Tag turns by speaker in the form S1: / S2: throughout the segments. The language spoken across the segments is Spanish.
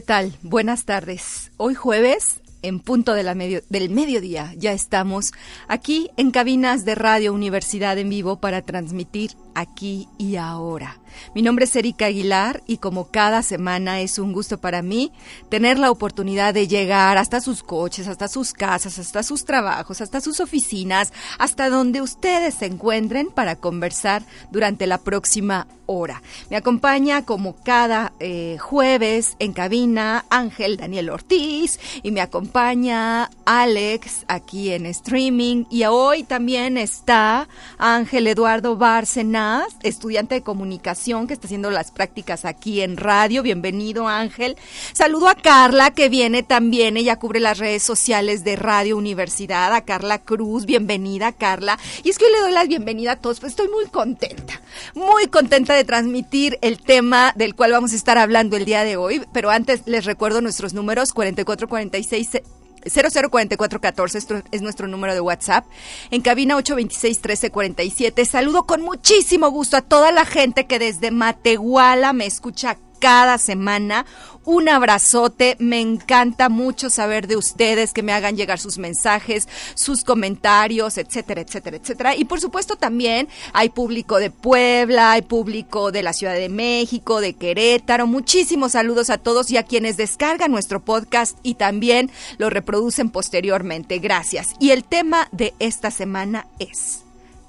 S1: ¿Qué tal? Buenas tardes. Hoy jueves, en punto de la medio, del mediodía, ya estamos aquí en cabinas de Radio Universidad en vivo para transmitir aquí y ahora. Mi nombre es Erika Aguilar y como cada semana es un gusto para mí tener la oportunidad de llegar hasta sus coches, hasta sus casas, hasta sus trabajos, hasta sus oficinas, hasta donde ustedes se encuentren para conversar durante la próxima hora. Me acompaña como cada eh, jueves en cabina Ángel Daniel Ortiz y me acompaña Alex aquí en streaming y hoy también está Ángel Eduardo Bárcena estudiante de comunicación que está haciendo las prácticas aquí en radio. Bienvenido, Ángel. Saludo a Carla, que viene también. Ella cubre las redes sociales de Radio Universidad. A Carla Cruz. Bienvenida, Carla. Y es que hoy le doy la bienvenida a todos, pues estoy muy contenta. Muy contenta de transmitir el tema del cual vamos a estar hablando el día de hoy. Pero antes les recuerdo nuestros números 4446 004414 esto es nuestro número de WhatsApp. En cabina 826-1347. Saludo con muchísimo gusto a toda la gente que desde Matehuala me escucha cada semana. Un abrazote, me encanta mucho saber de ustedes, que me hagan llegar sus mensajes, sus comentarios, etcétera, etcétera, etcétera. Y por supuesto también hay público de Puebla, hay público de la Ciudad de México, de Querétaro. Muchísimos saludos a todos y a quienes descargan nuestro podcast y también lo reproducen posteriormente. Gracias. Y el tema de esta semana es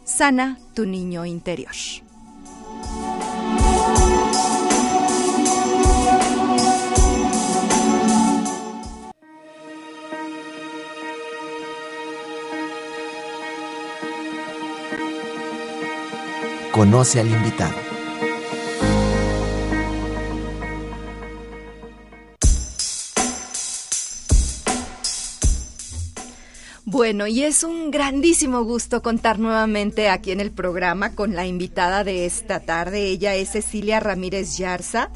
S1: Sana tu niño interior.
S2: Conoce al invitado.
S1: Bueno, y es un grandísimo gusto contar nuevamente aquí en el programa con la invitada de esta tarde. Ella es Cecilia Ramírez Yarza.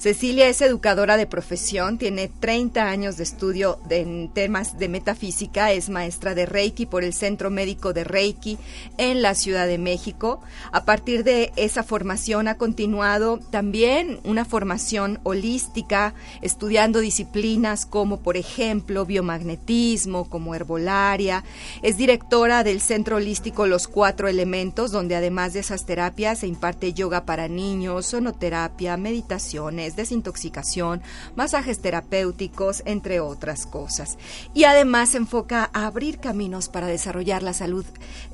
S1: Cecilia es educadora de profesión, tiene 30 años de estudio en temas de metafísica, es maestra de Reiki por el Centro Médico de Reiki en la Ciudad de México. A partir de esa formación ha continuado también una formación holística, estudiando disciplinas como, por ejemplo, biomagnetismo, como herbolaria. Es directora del Centro Holístico Los Cuatro Elementos, donde además de esas terapias se imparte yoga para niños, sonoterapia, meditaciones, desintoxicación, masajes terapéuticos, entre otras cosas. Y además se enfoca a abrir caminos para desarrollar la salud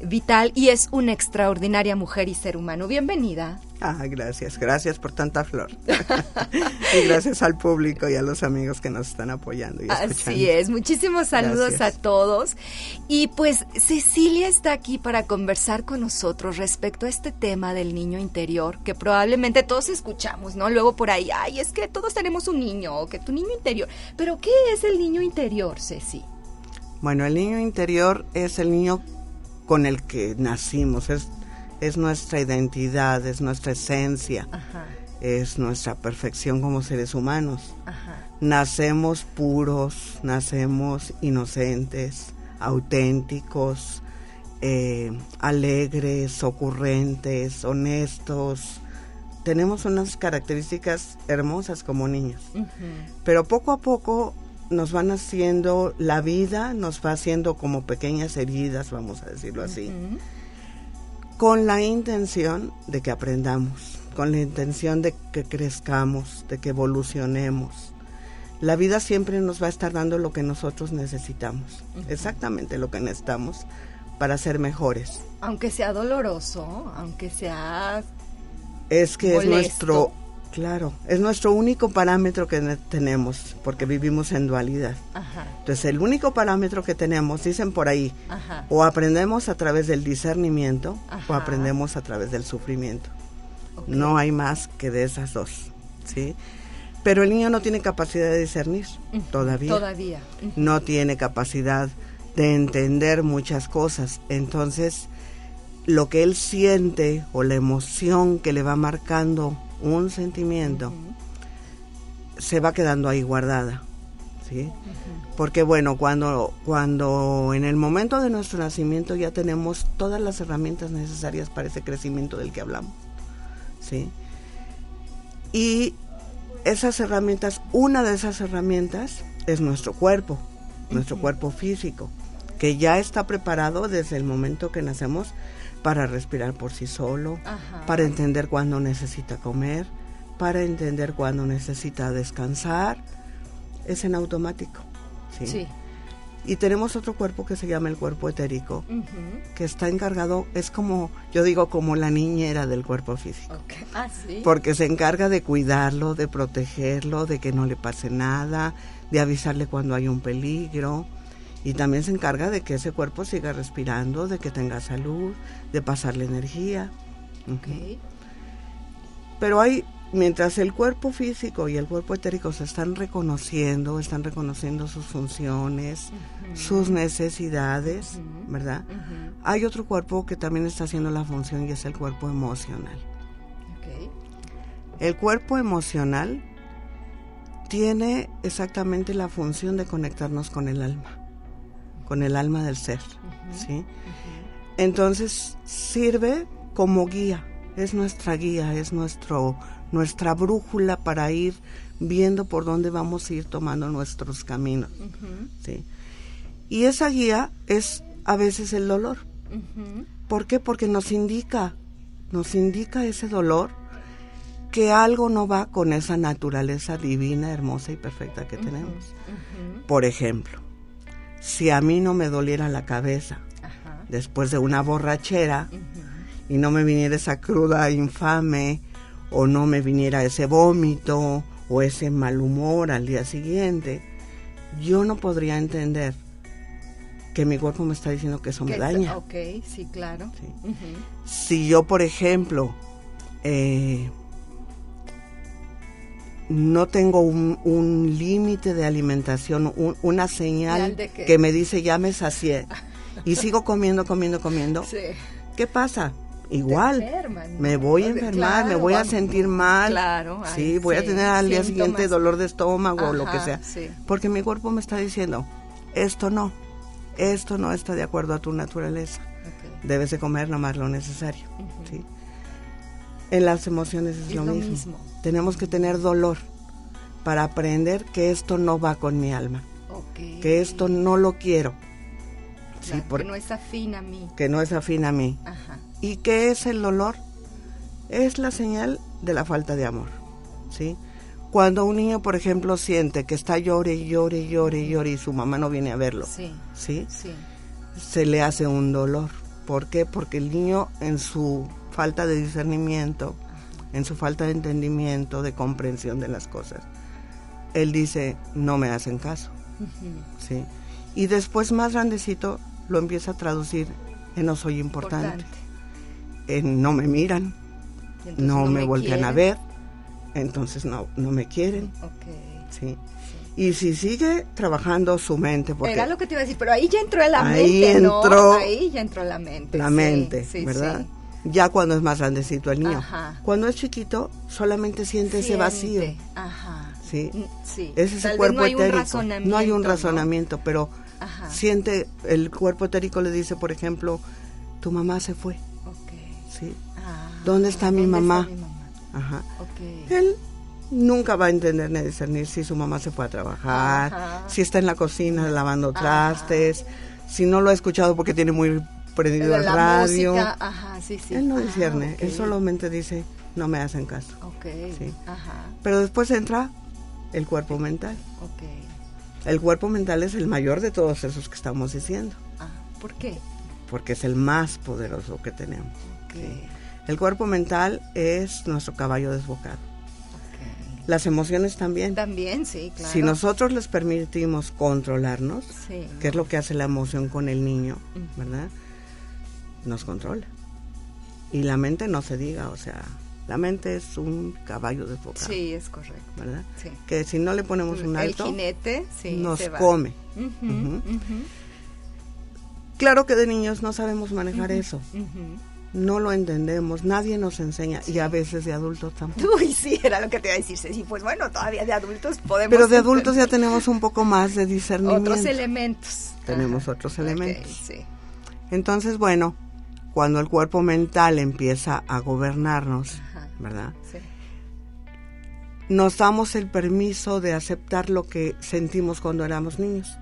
S1: vital y es una extraordinaria mujer y ser humano. Bienvenida.
S3: Ah, gracias, gracias por tanta flor. y gracias al público y a los amigos que nos están apoyando y escuchando.
S1: Así es, muchísimos saludos a todos. Y pues Cecilia está aquí para conversar con nosotros respecto a este tema del niño interior, que probablemente todos escuchamos, ¿no? Luego por ahí, ay, es que todos tenemos un niño, o que tu niño interior. Pero ¿qué es el niño interior, Ceci?
S3: Bueno, el niño interior es el niño con el que nacimos, es es nuestra identidad, es nuestra esencia, es nuestra perfección como seres humanos. Nacemos puros, nacemos inocentes, auténticos, eh, alegres, ocurrentes, honestos. Tenemos unas características hermosas como niños. Pero poco a poco nos van haciendo la vida, nos va haciendo como pequeñas heridas, vamos a decirlo así con la intención de que aprendamos, con la intención de que crezcamos, de que evolucionemos. La vida siempre nos va a estar dando lo que nosotros necesitamos, exactamente lo que necesitamos para ser mejores.
S1: Aunque sea doloroso, aunque sea...
S3: Es que es nuestro, Claro, es nuestro único parámetro que tenemos, porque vivimos en dualidad. Entonces, el único parámetro que tenemos, dicen por ahí, o aprendemos a través del discernimiento o aprendemos a través del sufrimiento. No hay más que de esas dos, ¿sí? Pero el niño no tiene capacidad de discernir todavía.
S1: Todavía.
S3: No tiene capacidad de entender muchas cosas. Entonces, lo que él siente o la emoción que le va marcando un sentimiento se va quedando ahí guardada. ¿sí? Porque bueno, cuando, cuando en el momento de nuestro nacimiento ya tenemos todas las herramientas necesarias para ese crecimiento del que hablamos. ¿sí? Y esas herramientas, una de esas herramientas es nuestro cuerpo, nuestro cuerpo físico, que ya está preparado desde el momento que nacemos para respirar por sí solo, para entender cuándo necesita comer, para entender cuándo necesita descansar. Es en automático. ¿sí? Y tenemos otro cuerpo que se llama el cuerpo etérico, que está encargado, es como, yo digo, como la niñera del cuerpo físico.
S1: Ah,
S3: Porque se encarga de cuidarlo, de protegerlo, de que no le pase nada, de avisarle cuando hay un peligro y también se encarga de que ese cuerpo siga respirando, de que tenga salud, de pasarle energía. Pero hay, mientras el cuerpo físico y el cuerpo etérico se están reconociendo, están reconociendo sus funciones, sus necesidades, ¿verdad? Hay otro cuerpo que también está haciendo la función y es el cuerpo emocional. El cuerpo emocional tiene exactamente la función de conectarnos con el alma con el alma del ser, ¿sí? Entonces sirve como guía, es nuestra guía, es nuestro nuestra brújula para ir viendo por dónde vamos a ir tomando nuestros caminos, ¿sí? Y esa guía es a veces el dolor. ¿Por qué? Porque nos indica, nos indica ese dolor que algo no va con esa naturaleza divina, hermosa y perfecta que tenemos. Por ejemplo, si a mí no me doliera la cabeza después de una borrachera y no me viniera esa cruda infame o no me viniera ese vómito o ese mal humor al día siguiente, yo no podría entender que mi cuerpo me está diciendo que eso me daña.
S1: Ok, sí, claro.
S3: Si yo, por ejemplo, eh, no tengo un, límite de alimentación, una señal que me dice ya me sacié y sigo comiendo, comiendo, comiendo. ¿Qué pasa? Igual, me voy a enfermar, me voy a sentir mal.
S1: Claro,
S3: sí, voy a tener al día siguiente dolor de estómago o lo que sea. Porque mi cuerpo me está diciendo, esto no, esto no está de acuerdo a tu naturaleza. Debes de comer nomás lo necesario. ¿sí? En las emociones es, lo, mismo. Tenemos que tener dolor para aprender que esto no va con mi alma. Que esto no lo quiero.
S1: que no es afín a mí.
S3: Que no es afín a mí. ¿Y qué es el dolor? Es la señal de la falta de amor. ¿sí? Cuando un niño, por ejemplo, siente que está llore y llore y llore y llore y su mamá no viene a verlo,
S1: sí.
S3: ¿sí? se le hace un dolor. ¿Por qué? Porque el niño en su falta de discernimiento, en su falta de entendimiento, de comprensión de las cosas. Él dice, no me hacen caso. ¿sí? Y después, más grandecito, lo empieza a traducir en no soy importante, en no me miran, no, me, voltean a ver, entonces no, no me quieren. ¿sí? Y si sigue trabajando su mente, porque
S1: era lo que te iba a decir, pero ahí ya entró la
S3: ahí
S1: mente,
S3: entró
S1: Ahí ya entró la mente.
S3: La mente, ¿verdad? Ya cuando es más grandecito el niño. Cuando es chiquito, solamente siente, ese vacío.
S1: Ajá.
S3: ¿Sí? Mm, sí. Es ese cuerpo etérico. no hay un razonamiento, pero siente, el cuerpo etérico le dice, por ejemplo, tu mamá se fue. ¿Sí? Ah, ¿Dónde está mi mamá? Ajá. Él nunca va a entender ni discernir si su mamá se fue a trabajar, si está en la cocina lavando trastes, si no lo ha escuchado porque tiene muy prendido el radio. Él no discierne, él solamente dice, no me hacen caso. Pero después entra el cuerpo mental. El cuerpo mental es el mayor de todos esos que estamos diciendo.
S1: Ah, ¿Por qué?
S3: Porque es el más poderoso que tenemos. El cuerpo mental es nuestro caballo desbocado. Las emociones también.
S1: También, sí, claro.
S3: Si nosotros les permitimos controlarnos, que es lo que hace la emoción con el niño, ¿verdad? Nos controla. Y la mente no se diga, o sea, la mente es un caballo de foca.
S1: Sí, es correcto.
S3: ¿Verdad? Sí. Que si no le ponemos un alto,
S1: el jinete, sí,
S3: nos come. Claro que de niños no sabemos manejar eso. No lo entendemos, nadie nos enseña y a veces de adultos tampoco.
S1: Uy, sí, era lo que te iba a decir, sí, pues bueno, todavía de adultos podemos...
S3: Pero de adultos ya tenemos un poco más de discernimiento.
S1: Otros elementos.
S3: Tenemos otros elementos. sí. Entonces, bueno, cuando el cuerpo mental empieza a gobernarnos, ¿verdad? Sí. Nos damos el permiso de aceptar lo que sentimos cuando éramos niños.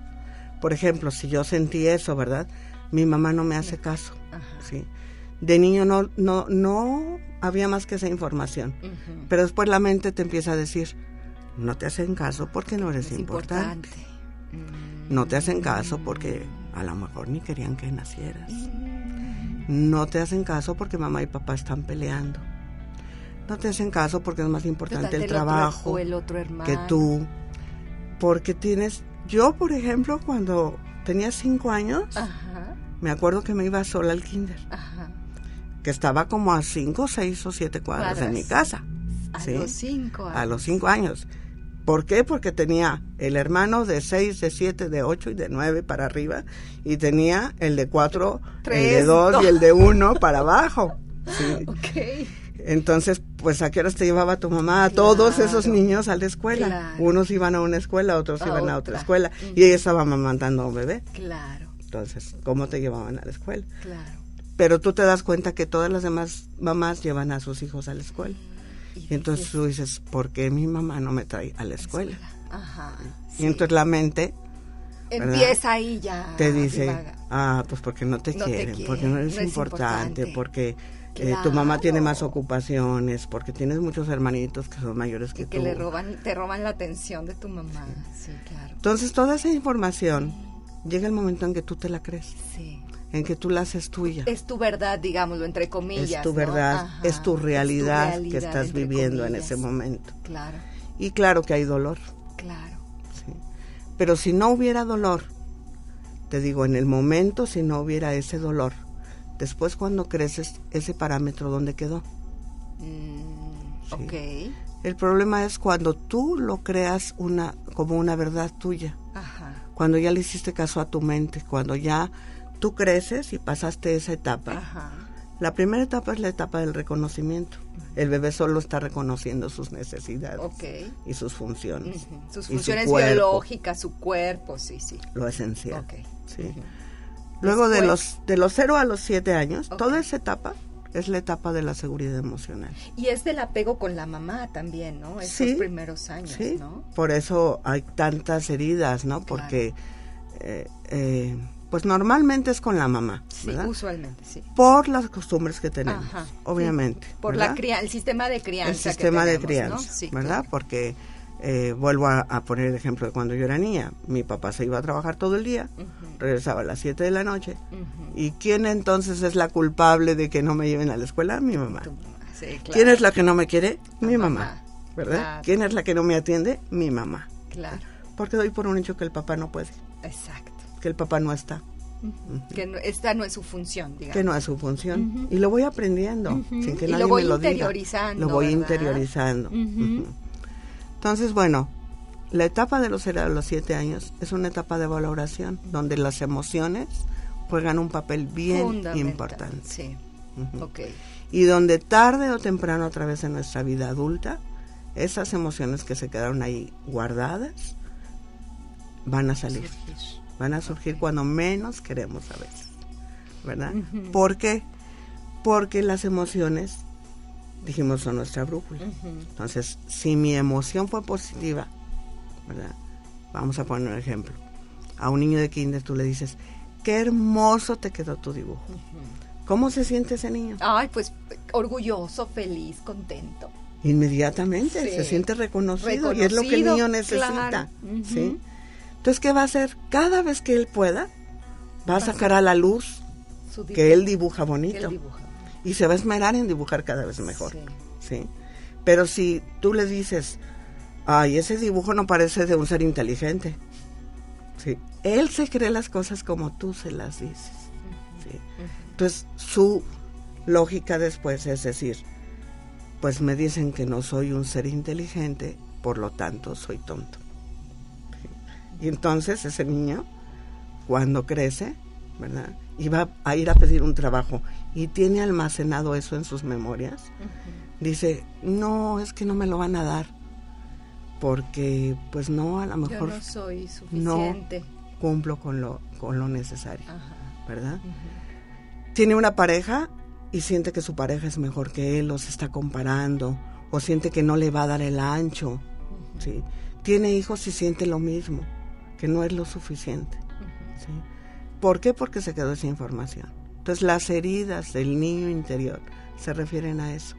S3: Por ejemplo, si yo sentí eso, ¿verdad? Mi mamá no me hace caso, ¿sí? De niño no, no, no había más que esa información. Pero después la mente te empieza a decir, no te hacen caso porque no eres importante. No te hacen caso porque a lo mejor ni querían que nacieras. No te hacen caso porque mamá y papá están peleando. No te hacen caso porque es más importante el, trabajo
S1: el otro
S3: que tú. Porque tienes... Yo, por ejemplo, cuando tenía cinco años, me acuerdo que me iba sola al kinder. Que estaba como a cinco, seis o siete cuadras de mi casa.
S1: A los cinco años.
S3: A los cinco años. ¿Por qué? Porque tenía el hermano de seis, de siete, de ocho y de nueve para arriba y tenía el de cuatro, el de dos y el de uno para abajo.
S1: Sí.
S3: Entonces, pues a qué horas te llevaba tu mamá a todos esos niños a la escuela. Unos iban a una escuela, otros iban a otra escuela y ella estaba mamantando a un bebé.
S1: Claro.
S3: Entonces, ¿cómo te llevaban a la escuela?
S1: Claro.
S3: Pero tú te das cuenta que todas las demás mamás llevan a sus hijos a la escuela. Y entonces tú dices, ¿por qué mi mamá no me trae a la escuela?
S1: Ajá,
S3: y entonces la mente
S1: empieza ahí ya.
S3: Te dice, ah, pues porque no te, quieren, porque no eres importante, porque eh, tu mamá tiene más ocupaciones, porque tienes muchos hermanitos que son mayores que,
S1: que le roban, te roban la atención de tu mamá. Sí, claro.
S3: Entonces toda esa información llega el momento en que tú te la crees.
S1: Sí
S3: en que tú la haces tuya.
S1: Es tu verdad, digámoslo, entre comillas.
S3: Es tu verdad, es, tu realidad que estás viviendo en ese momento.
S1: Claro.
S3: Y claro que hay dolor.
S1: Claro.
S3: Sí. Pero si no hubiera dolor, te digo, en el momento, si no hubiera ese dolor, después cuando creces, ese parámetro, ¿dónde quedó?
S1: Mm, Ok.
S3: El problema es cuando tú lo creas una, como una verdad tuya.
S1: Ajá.
S3: Cuando ya le hiciste caso a tu mente, cuando ya tú creces y pasaste esa etapa. La primera etapa es la etapa del reconocimiento. El bebé solo está reconociendo sus necesidades y sus funciones.
S1: Sus funciones biológicas, su cuerpo, sí, sí.
S3: Lo esencial. Sí. Luego de los de los 0 a los 7 años, toda esa etapa es la etapa de la seguridad emocional.
S1: Y es del apego con la mamá también, ¿no? Esos primeros años, sí. ¿no?
S3: Por eso hay tantas heridas, ¿no? Porque eh, eh, pues normalmente es con la mamá.
S1: Sí, usualmente, sí.
S3: Por las costumbres que tenemos, obviamente.
S1: Por la el sistema de crianza.
S3: El sistema de crianza, ¿verdad? Porque eh, vuelvo a, poner el ejemplo de cuando yo era niña. Mi papá se iba a trabajar todo el día, regresaba a las 7 de la noche. ¿Y quién entonces es la culpable de que no me lleven a la escuela? Mi mamá. ¿Quién es la que no me quiere? Mi mamá. ¿Verdad? ¿Quién es la que no me atiende? Mi mamá.
S1: Claro.
S3: Porque doy por un hecho que el papá no puede.
S1: Exacto
S3: que el papá no está.
S1: Que esta no es su función, digamos.
S3: Que no es su función. Y lo voy aprendiendo, sin que nadie me lo diga. Lo voy interiorizando. Entonces, bueno, la etapa de los 0 a los 7 años es una etapa de valoración, donde las emociones juegan un papel bien importante.
S1: Sí.
S3: Y donde tarde o temprano a través de nuestra vida adulta, esas emociones que se quedaron ahí guardadas van a salir van a surgir cuando menos queremos a veces, ¿verdad? ¿Por qué? Porque las emociones, dijimos, son nuestra brújula. Entonces, si mi emoción fue positiva, ¿verdad? Vamos a poner un ejemplo. A un niño de kinder tú le dices, qué hermoso te quedó tu dibujo. ¿Cómo se siente ese niño?
S1: Ay, pues orgulloso, feliz, contento.
S3: Inmediatamente se siente reconocido, y es lo que el niño necesita. ¿sí? Entonces, ¿qué va a hacer? Cada vez que él pueda, va a sacar a la luz que él dibuja bonito. Y se va a esmerar en dibujar cada vez mejor. Sí. Pero si tú le dices, ay, ese dibujo no parece de un ser inteligente. Sí. Él se cree las cosas como tú se las dices. Sí. Entonces, su lógica después es decir, pues me dicen que no soy un ser inteligente, por lo tanto soy tonto. Y entonces ese niño, cuando crece, ¿verdad? Y va a ir a pedir un trabajo y tiene almacenado eso en sus memorias, dice, no, es que no me lo van a dar, porque pues no, a lo mejor
S1: no soy suficiente.
S3: No cumplo con lo, con lo necesario, ¿verdad? Tiene una pareja y siente que su pareja es mejor que él, o se está comparando, o siente que no le va a dar el ancho, ¿sí? Tiene hijos y siente lo mismo, que no es lo suficiente, ¿sí? ¿Por qué? Porque se quedó sin información. Entonces las heridas del niño interior se refieren a eso,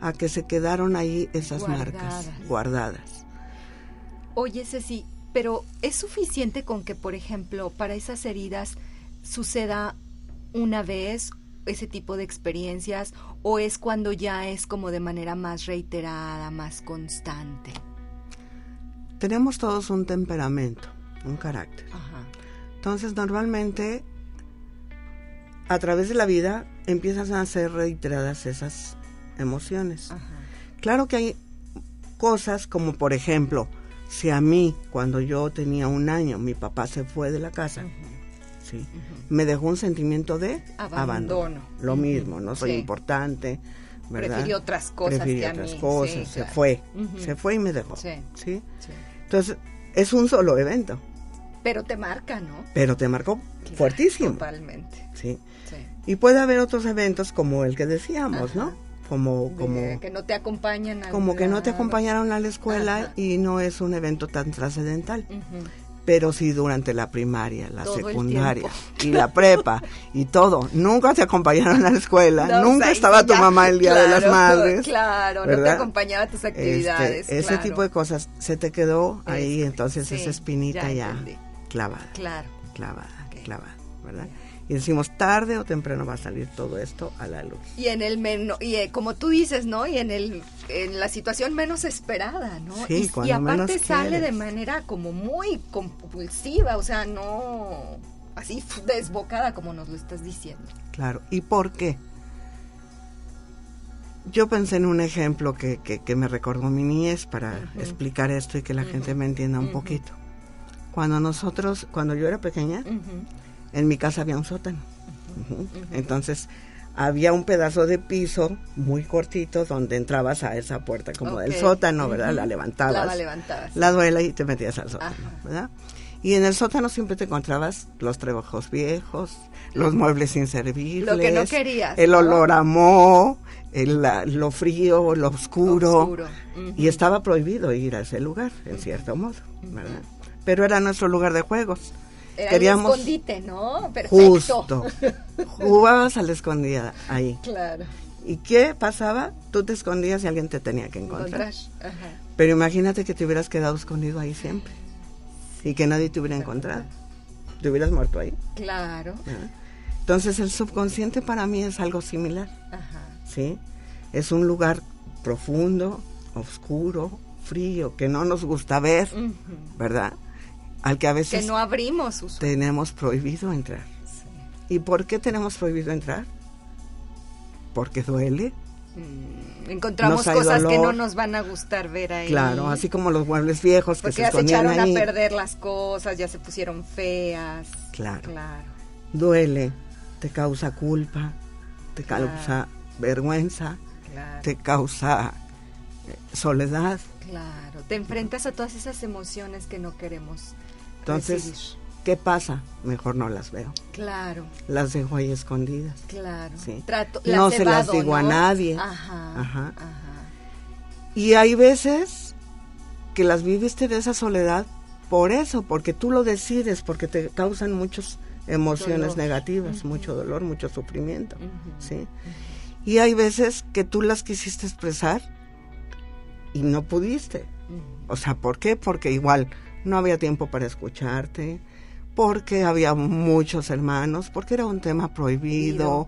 S3: a que se quedaron ahí esas marcas guardadas.
S1: Oye, Ceci, pero ¿es suficiente con que, por ejemplo, para esas heridas suceda una vez ese tipo de experiencias o es cuando ya es como de manera más reiterada, más constante?
S3: Tenemos todos un temperamento, un carácter. Entonces, normalmente, a través de la vida, empiezan a ser reiteradas esas emociones. Claro que hay cosas como, por ejemplo, si a mí, cuando yo tenía un año, mi papá se fue de la casa, ¿sí? me dejó un sentimiento de abandono. Lo mismo, no soy importante, ¿verdad?
S1: Prefirió otras cosas que
S3: otras cosas, se fue, se fue y me dejó, ¿sí? Entonces, es un solo evento.
S1: Pero te marca, ¿no?
S3: Pero te marcó fuertísimo.
S1: Totalmente.
S3: ¿sí? Y puede haber otros eventos como el que decíamos, ¿no? Como, como
S1: que no te acompañan
S3: a como que no te acompañaron a la escuela y no es un evento tan trascendental pero sí durante la primaria, la secundaria y la prepa y todo. Nunca te acompañaron a la escuela, nunca estaba tu mamá el Día de las Madres.
S1: Claro, no te acompañaba a tus este, actividades.
S3: Ese tipo de cosas se te quedó ahí, entonces esa espinita ya, clavada.
S1: Claro.
S3: Clavada, clavada, ¿verdad? y decimos tarde o temprano va a salir todo esto a la luz.
S1: Y en el menos y eh, como tú dices, ¿no? Y en el en la situación menos esperada, ¿no?
S3: Sí,
S1: y, y aparte sale de manera como muy compulsiva, o sea, no así desbocada como nos lo estás diciendo.
S3: Claro, ¿y por qué? Yo pensé en un ejemplo que, que, me recordó mi niñez para explicar esto y que la gente me entienda un poquito. Cuando nosotros, cuando yo era pequeña, en mi casa había un sótano. Entonces había un pedazo de piso muy cortito donde entrabas a esa puerta como del sótano, ¿verdad? La levantabas.
S1: La levantabas.
S3: La duela y te metías al sótano, ¿verdad? Y en el sótano siempre te encontrabas los trabajos viejos, los muebles inservibles.
S1: Lo que no querías.
S3: El olor a moho, el, lo frío, lo oscuro. Y estaba prohibido ir a ese lugar, en cierto modo, ¿verdad? Pero era nuestro lugar de juegos.
S1: Era Queríamos escondite, ¿no? Perfecto.
S3: Justo. Jugabas a la escondida ahí.
S1: Claro.
S3: ¿Y qué pasaba? Tú te escondías y alguien te tenía que encontrar. Ajá. Pero imagínate que te hubieras quedado escondido ahí siempre y que nadie te hubiera encontrado. Te hubieras muerto ahí.
S1: Claro.
S3: Entonces el subconsciente para mí es algo similar. Ajá. ¿Sí? Es un lugar profundo, oscuro, frío, que no nos gusta ver, ¿verdad? Al que a veces
S1: que no abrimos
S3: tenemos prohibido entrar. ¿Y por qué tenemos prohibido entrar? Porque duele.
S1: Mm, encontramos cosas que no nos van a gustar ver ahí.
S3: Claro, así como los muebles viejos que se
S1: ya
S3: se
S1: echaron
S3: a
S1: perder las cosas, ya se pusieron feas.
S3: Claro. Claro. Duele, te causa culpa, te causa vergüenza, te causa eh, soledad.
S1: Claro, te enfrentas a todas esas emociones que no queremos
S3: entonces, ¿qué pasa? Mejor no las veo.
S1: Claro.
S3: Las dejo ahí escondidas.
S1: Claro.
S3: Sí.
S1: Trato,
S3: no se las digo a nadie. Ajá, ajá. Y hay veces que las viviste de esa soledad por eso, porque tú lo decides, porque te causan muchas emociones negativas, mucho dolor, mucho sufrimiento, ¿sí? Y hay veces que tú las quisiste expresar y no pudiste. O sea, ¿por qué? Porque igual no había tiempo para escucharte, porque había muchos hermanos, porque era un tema prohibido,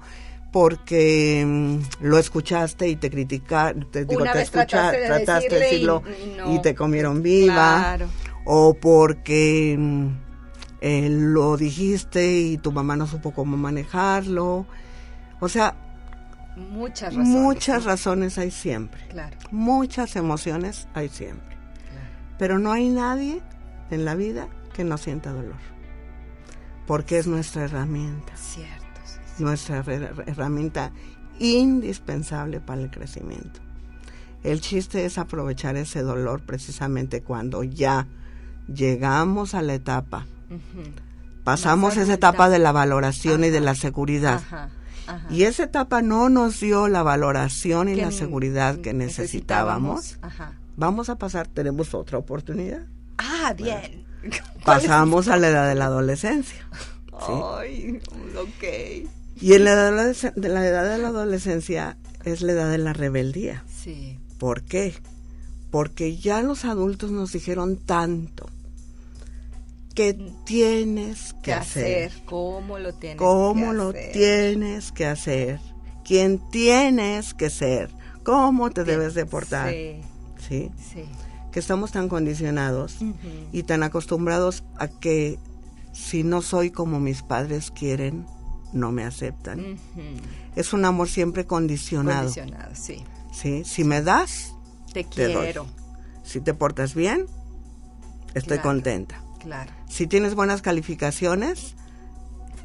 S3: porque mm, lo escuchaste y te criticaron, te, digo,
S1: Una
S3: te
S1: vez
S3: escucha-
S1: trataste de
S3: trataste
S1: y
S3: decirlo
S1: no.
S3: y te comieron viva,
S1: Claro.
S3: o porque mm, eh, lo dijiste y tu mamá no supo cómo manejarlo. O sea,
S1: Muchas razones.
S3: muchas razones hay siempre,
S1: Claro,
S3: muchas emociones hay siempre,
S1: claro.
S3: pero no hay nadie en la vida que no sienta dolor, porque es nuestra herramienta.
S1: Cierto. sí, sí.
S3: nuestra her- herramienta indispensable para el crecimiento. El chiste es aprovechar ese dolor precisamente cuando ya llegamos a la etapa, pasamos esa etapa de la valoración y de la seguridad.
S1: Ajá, ajá.
S3: Y esa etapa no nos dio la valoración y la seguridad que necesitábamos.
S1: Ajá.
S3: Vamos a pasar, tenemos otra oportunidad.
S1: Ah, bien.
S3: Pasamos a la edad de la adolescencia. ¿sí?
S1: Ay, ok.
S3: Y en la edad de la- edad de la adolescencia es la edad de la rebeldía.
S1: Sí.
S3: ¿Por qué? Porque ya los adultos nos dijeron tanto que tienes que
S1: ¿Qué
S3: hacer,
S1: hacer? ¿Cómo lo tienes
S3: cómo
S1: que
S3: lo
S1: hacer?
S3: tienes que hacer, quién tienes que ser, cómo te debes de portar,
S1: Sí,
S3: ¿sí?
S1: sí.
S3: Que estamos tan condicionados y tan acostumbrados a que si no soy como mis padres quieren, no me aceptan. Es un amor siempre condicionado,
S1: Condicionado, sí.
S3: ¿sí? Si me das,
S1: Te
S3: Te doy.
S1: quiero.
S3: Si te portas bien, estoy
S1: Claro.
S3: contenta.
S1: Claro.
S3: Si tienes buenas calificaciones,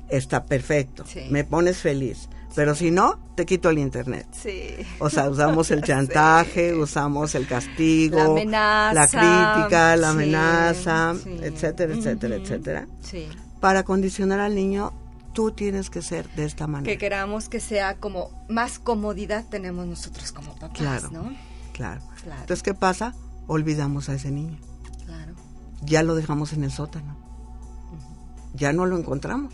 S3: está perfecto.
S1: Sí.
S3: Me pones feliz. Pero si no, te quito el internet.
S1: Sí.
S3: O sea, usamos el chantaje, usamos el castigo,
S1: La amenaza,
S3: la crítica, la
S1: sí,
S3: amenaza,
S1: sí.
S3: etcétera, etcétera, etcétera.
S1: Sí.
S3: Para condicionar al niño, tú tienes que ser de esta
S1: Que
S3: manera.
S1: queramos que sea como más comodidad tenemos nosotros como papás,
S3: Claro.
S1: ¿no?
S3: Claro.
S1: Claro.
S3: Entonces, ¿qué pasa? Olvidamos a ese niño.
S1: Claro.
S3: Ya lo dejamos en el sótano. Ya no lo encontramos.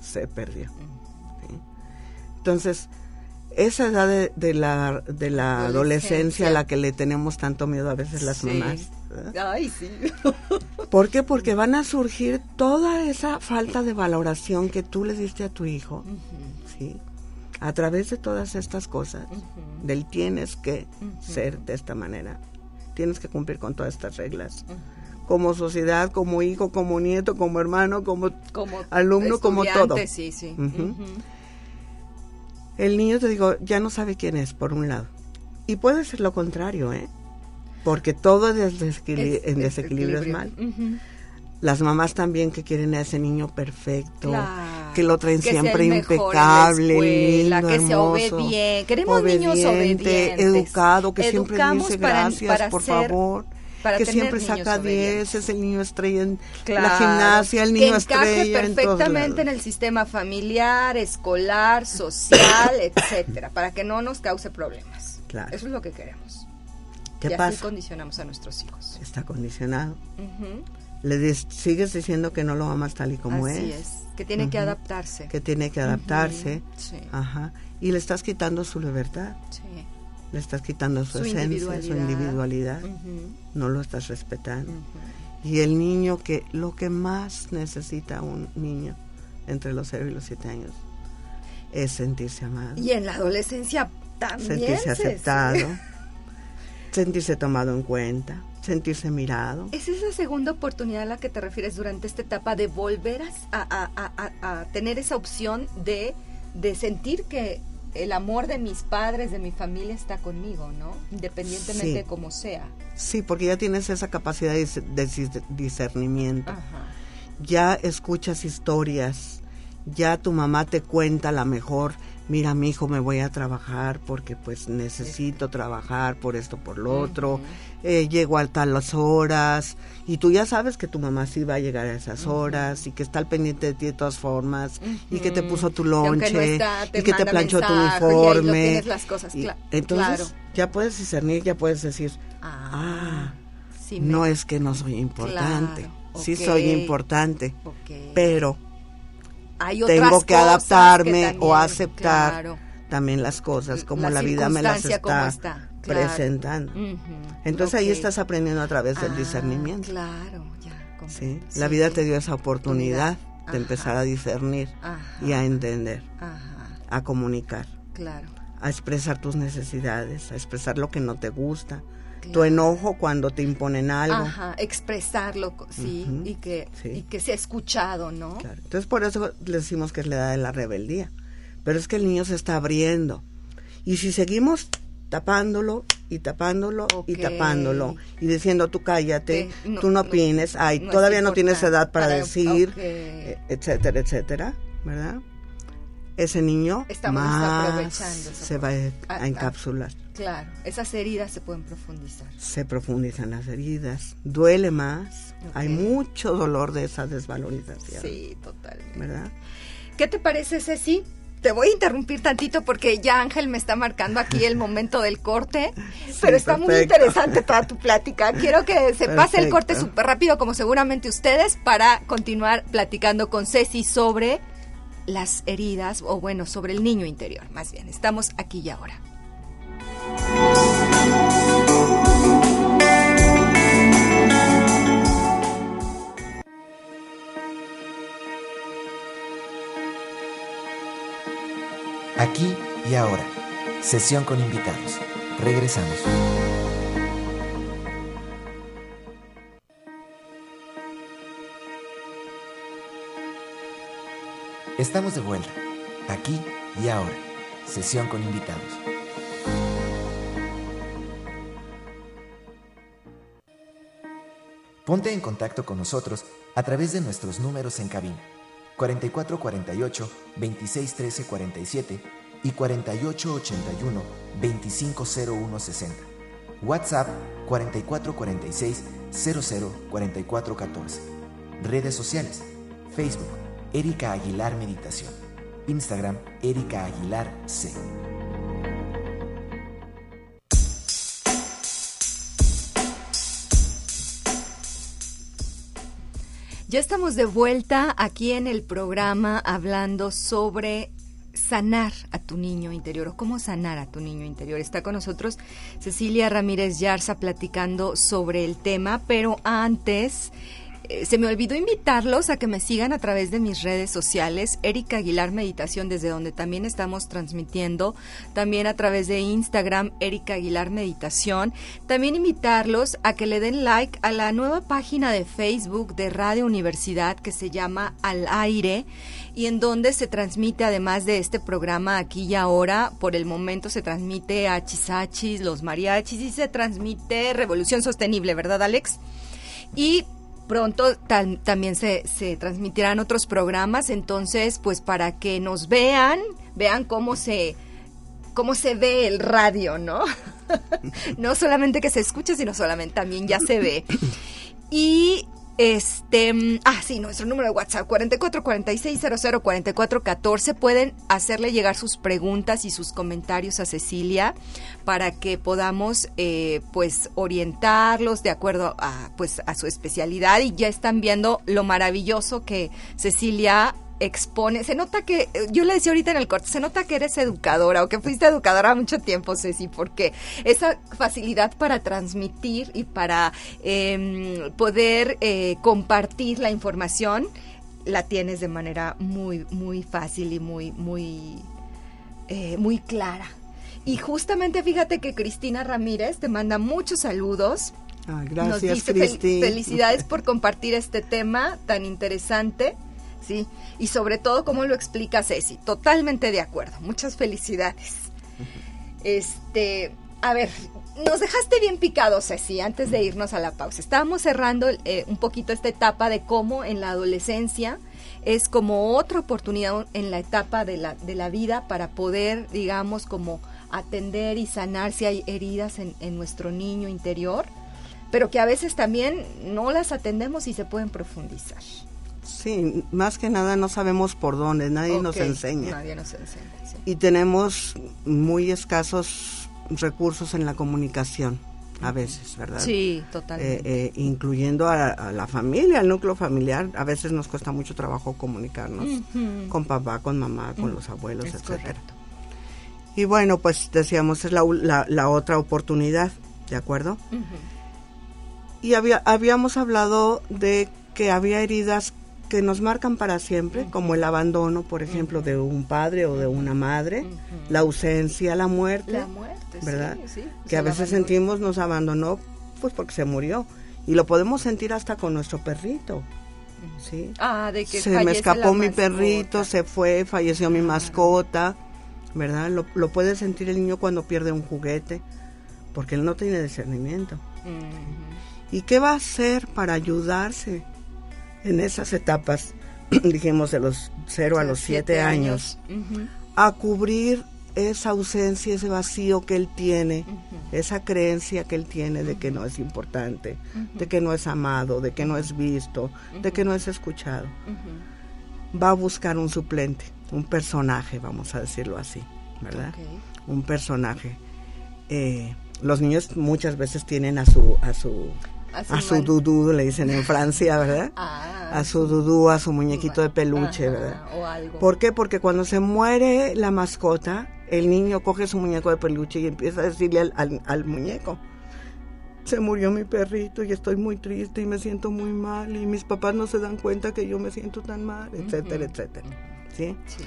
S3: Se perdió. Entonces, esa edad de, de la, de la adolescencia,
S1: Adolescencia.
S3: a la que le tenemos tanto miedo a veces las
S1: Sí.
S3: mamás. ¿verdad?
S1: Ay, sí.
S3: ¿Por qué? Porque van a surgir toda esa falta de valoración que tú le diste a tu hijo, ¿sí? A través de todas estas cosas, del tienes que ser de esta manera, tienes que cumplir con todas estas reglas, como sociedad, como hijo, como nieto, como hermano, como
S1: Como
S3: alumno, como todo.
S1: Sí, sí.
S3: El niño, te digo, ya no sabe quién es, por un lado. Y puede ser lo contrario, ¿eh? Porque todo es en
S1: es
S3: desequilibrio es mal. Las mamás también que quieren a ese niño perfecto,
S1: Claro.
S3: que lo traen
S1: Que
S3: siempre
S1: el
S3: impecable,
S1: escuela,
S3: lindo,
S1: que sea
S3: hermoso,
S1: obediente. Queremos niños
S3: obediente,
S1: obedientes.
S3: educado, que siempre dice
S1: para-
S3: gracias,
S1: para
S3: por
S1: ser-
S3: favor,
S1: para
S3: que siempre saca 10,
S1: obedientes.
S3: es el niño estrella en
S1: Claro,
S3: la gimnasia, el
S1: que
S3: niño
S1: encaje
S3: estrella en
S1: perfectamente en
S3: lados.
S1: el sistema familiar, escolar, social, etcétera, para que no nos cause problemas.
S3: Claro.
S1: Eso es lo que queremos.
S3: ¿Qué
S1: y así
S3: pasa?
S1: condicionamos a nuestros hijos.
S3: Está condicionado.
S1: Ujú.
S3: Le dis- sigues diciendo que no lo amas tal y como
S1: Así
S3: es.
S1: es. Que tiene que
S3: Ujú.
S1: adaptarse.
S3: que tiene que adaptarse,
S1: Sí.
S3: ajá, y le estás quitando su libertad,
S1: Sí.
S3: Le estás quitando su,
S1: Su
S3: esencia, su
S1: individualidad.
S3: individualidad,
S1: Ujú.
S3: no lo estás respetando.
S1: Ujú.
S3: Y el niño que lo que más necesita un niño entre los 0 y los 7 años es sentirse amado,
S1: Y en la adolescencia también.
S3: sentirse
S1: se-
S3: aceptado, sentirse tomado en cuenta, sentirse mirado.
S1: ¿Es esa segunda oportunidad a la que te refieres durante esta etapa de volver a, a- a- a- a tener esa opción de, de sentir que el amor de mis padres, de mi familia está conmigo, ¿no? Independientemente
S3: Sí.
S1: de cómo sea.
S3: Sí, porque ya tienes esa capacidad de, dis- de dis- discernimiento.
S1: Ajá.
S3: ya escuchas historias, ya tu mamá te cuenta la mejor, mira mi hijo me voy a trabajar porque pues necesito trabajar por esto, por lo otro, eh, llego a tal horas. Y tú ya sabes que tu mamá sí va a llegar a esas horas y que está al pendiente de ti de todas formas. Y que te puso tu
S1: no
S3: lonche
S1: está,
S3: y que te planchó tu
S1: mensaje, y ahí lo
S3: uniforme.
S1: las cosas,
S3: Y entonces
S1: claro.
S3: ya puedes discernir, ya puedes decir,
S1: Ah,
S3: ah,
S1: sí me-
S3: no es que no soy importante,
S1: Claro,
S3: sí soy importante, pero
S1: Hay otras
S3: tengo que
S1: cosas
S3: adaptarme
S1: que
S3: o aceptar
S1: claro,
S3: también las cosas como
S1: La
S3: la, vida me las está,
S1: está, claro.
S3: presentando. Entonces ahí estás aprendiendo a través del
S1: Ah,
S3: discernimiento.
S1: Claro, ya.
S3: ¿sí? La vida
S1: sí.
S3: te dio esa oportunidad de empezar a discernir y a entender, a comunicar.
S1: Claro.
S3: A expresar tus necesidades, a expresar lo que no te gusta, tu enojo cuando te imponen algo.
S1: Ajá, expresarlo, sí, y, que, y que sea escuchado, ¿no?
S3: Claro. Entonces por eso le decimos que es la edad de la rebeldía. Pero es que el niño se está abriendo. Y si seguimos tapándolo y tapándolo y tapándolo y diciendo tú cállate, tú no opines, ay, todavía no tienes edad para, decir, e, etcétera, etcétera, ¿verdad? Ese niño más se va a, encapsular.
S1: Claro, esas heridas se pueden profundizar.
S3: Se profundizan las heridas, duele más, hay mucho dolor de esa desvalorización.
S1: Sí, totalmente.
S3: ¿Verdad?
S1: ¿Qué te parece, Ceci? te voy a interrumpir tantito porque ya Ángel me está marcando aquí el momento del corte, pero está muy interesante toda tu plática. Quiero que se pase el corte súper rápido, como seguramente ustedes, para continuar platicando con Ceci sobre las heridas, o bueno, sobre el niño interior, más bien. Estamos aquí y ahora.
S2: Aquí y ahora. Sesión con invitados. Regresamos. Estamos de vuelta. Aquí y ahora. Sesión con invitados. Ponte en contacto con nosotros a través de nuestros números en cabina 4448 2613 47 y 4881 250160. WhatsApp 4446 004414. Redes sociales: Facebook Erika Aguilar Meditación. Instagram Erika Aguilar C.
S1: Ya estamos de vuelta aquí en el programa hablando sobre sanar a tu niño interior o cómo sanar a tu niño interior. Está con nosotros Cecilia Ramírez Yarza platicando sobre el tema, pero antes eh, se me olvidó invitarlos a que me sigan a través de mis redes sociales, Erika Aguilar Meditación, desde donde también estamos transmitiendo, también a través de Instagram, Erika Aguilar Meditación. También invitarlos a que le den like a la nueva página de Facebook de Radio Universidad que se llama Al Aire y en donde se transmite además de este programa aquí y ahora, por el momento se transmite a Chisachis, los mariachis y se transmite Revolución Sostenible, ¿verdad Alex? Y pronto también se, se transmitirán otros programas, entonces pues para que nos vean, vean cómo se cómo se ve el radio, ¿no? no solamente que se escuche, sino solamente también ya se ve. Y este, mm, ah, sí, nuestro número de WhatsApp 4446004414 pueden hacerle llegar sus preguntas y sus comentarios a Cecilia para que podamos eh, pues orientarlos de acuerdo a pues a su especialidad y ya están viendo lo maravilloso que Cecilia expone, se nota que, yo le decía ahorita en el corte, se nota que eres educadora o que fuiste educadora mucho tiempo, Ceci, porque esa facilidad para transmitir y para em, poder eh, compartir la información la tienes de manera muy, muy fácil y muy, muy, eh, muy clara. Y justamente fíjate que Cristina Ramírez te manda muchos saludos.
S3: Ah, gracias, Cristina.
S1: felicidades por compartir este tema tan interesante. ¿sí? Y sobre todo, cómo lo explica Ceci. Totalmente de acuerdo. Muchas felicidades. Este, a ver, nos dejaste bien picados, Ceci, antes de irnos a la pausa. Estábamos cerrando eh, un poquito esta etapa de cómo en la adolescencia es como otra oportunidad en la etapa de la, de la vida para poder, digamos, como atender y sanar si hay heridas en, en nuestro niño interior, pero que a veces también no las atendemos y se pueden profundizar.
S3: Sí, más que nada no sabemos por dónde, nadie nos enseña.
S1: Nadie nos enseña.
S3: Y tenemos muy escasos recursos en la comunicación a veces, ¿verdad?
S1: Sí, totalmente.
S3: Eh, eh, incluyendo a, la familia, al núcleo familiar, a veces nos cuesta mucho trabajo comunicarnos con papá, con mamá, con los abuelos, etcétera. Y bueno, pues decíamos, es la, la, otra oportunidad, ¿de acuerdo? Y había, habíamos hablado de que había heridas que nos marcan para siempre, como el abandono, por ejemplo, de un padre o de una madre, la ausencia, la muerte,
S1: La muerte,
S3: ¿verdad?
S1: sí, sí.
S3: que a veces sentimos nos abandonó pues porque se murió y lo podemos sentir hasta con nuestro perrito. ¿sí?
S1: Ah, de que
S3: se me escapó
S1: la
S3: mi
S1: mascota.
S3: perrito, se fue, falleció mi mascota, ¿verdad? Lo, lo puede sentir el niño cuando pierde un juguete, porque él no tiene discernimiento. ¿Y qué va a hacer para ayudarse en esas etapas, dijimos de los 0 a los 7 años, a cubrir esa ausencia, ese vacío que él tiene, esa creencia que él tiene de que no es importante, de que no es amado, de que no es visto, de que no es escuchado? Va a buscar un suplente, un personaje, vamos a decirlo así, ¿verdad? Un personaje. Eh, los niños muchas veces tienen a su a su
S1: A su
S3: a su
S1: man-
S3: dudú, le dicen en Francia, ¿verdad?
S1: Ah,
S3: A su dudú, a su muñequito de peluche,
S1: Ajá,
S3: ¿verdad?
S1: O algo.
S3: ¿Por qué? Porque cuando se muere la mascota, el niño coge su muñeco de peluche y empieza a decirle al, al- al muñeco, se murió mi perrito y estoy muy triste y me siento muy mal y mis papás no se dan cuenta que yo me siento tan mal, etcétera, etcétera. ¿Sí?
S1: Sí.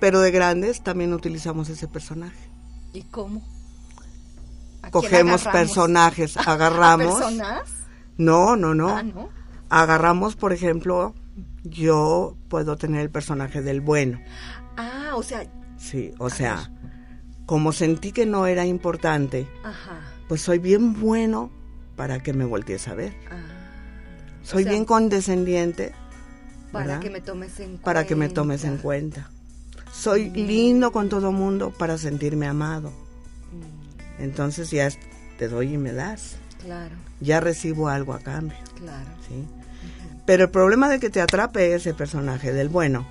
S3: Pero de grandes también utilizamos ese personaje.
S1: ¿Y cómo? ¿A
S3: Cogemos
S1: agarramos?
S3: personajes,
S1: ¿A
S3: agarramos...
S1: personas?
S3: No, no, no.
S1: Ah, ¿no?
S3: Agarramos, por ejemplo, yo puedo tener el personaje del bueno.
S1: Ah, o sea,
S3: Sí, o sea, como sentí que no era importante,
S1: ajá.
S3: pues soy bien bueno para que me voltees a ver.
S1: Ah,
S3: Soy
S1: sea,
S3: bien condescendiente
S1: para
S3: ¿verdad?
S1: que me tomes en cuenta.
S3: para que me tomes en cuenta. Soy lindo con todo mundo para sentirme amado.
S1: Mm,
S3: Entonces ya te doy y me das.
S1: Claro,
S3: Ya recibo algo a cambio.
S1: claro.
S3: ¿sí? Pero el problema de que te atrape ese personaje del bueno,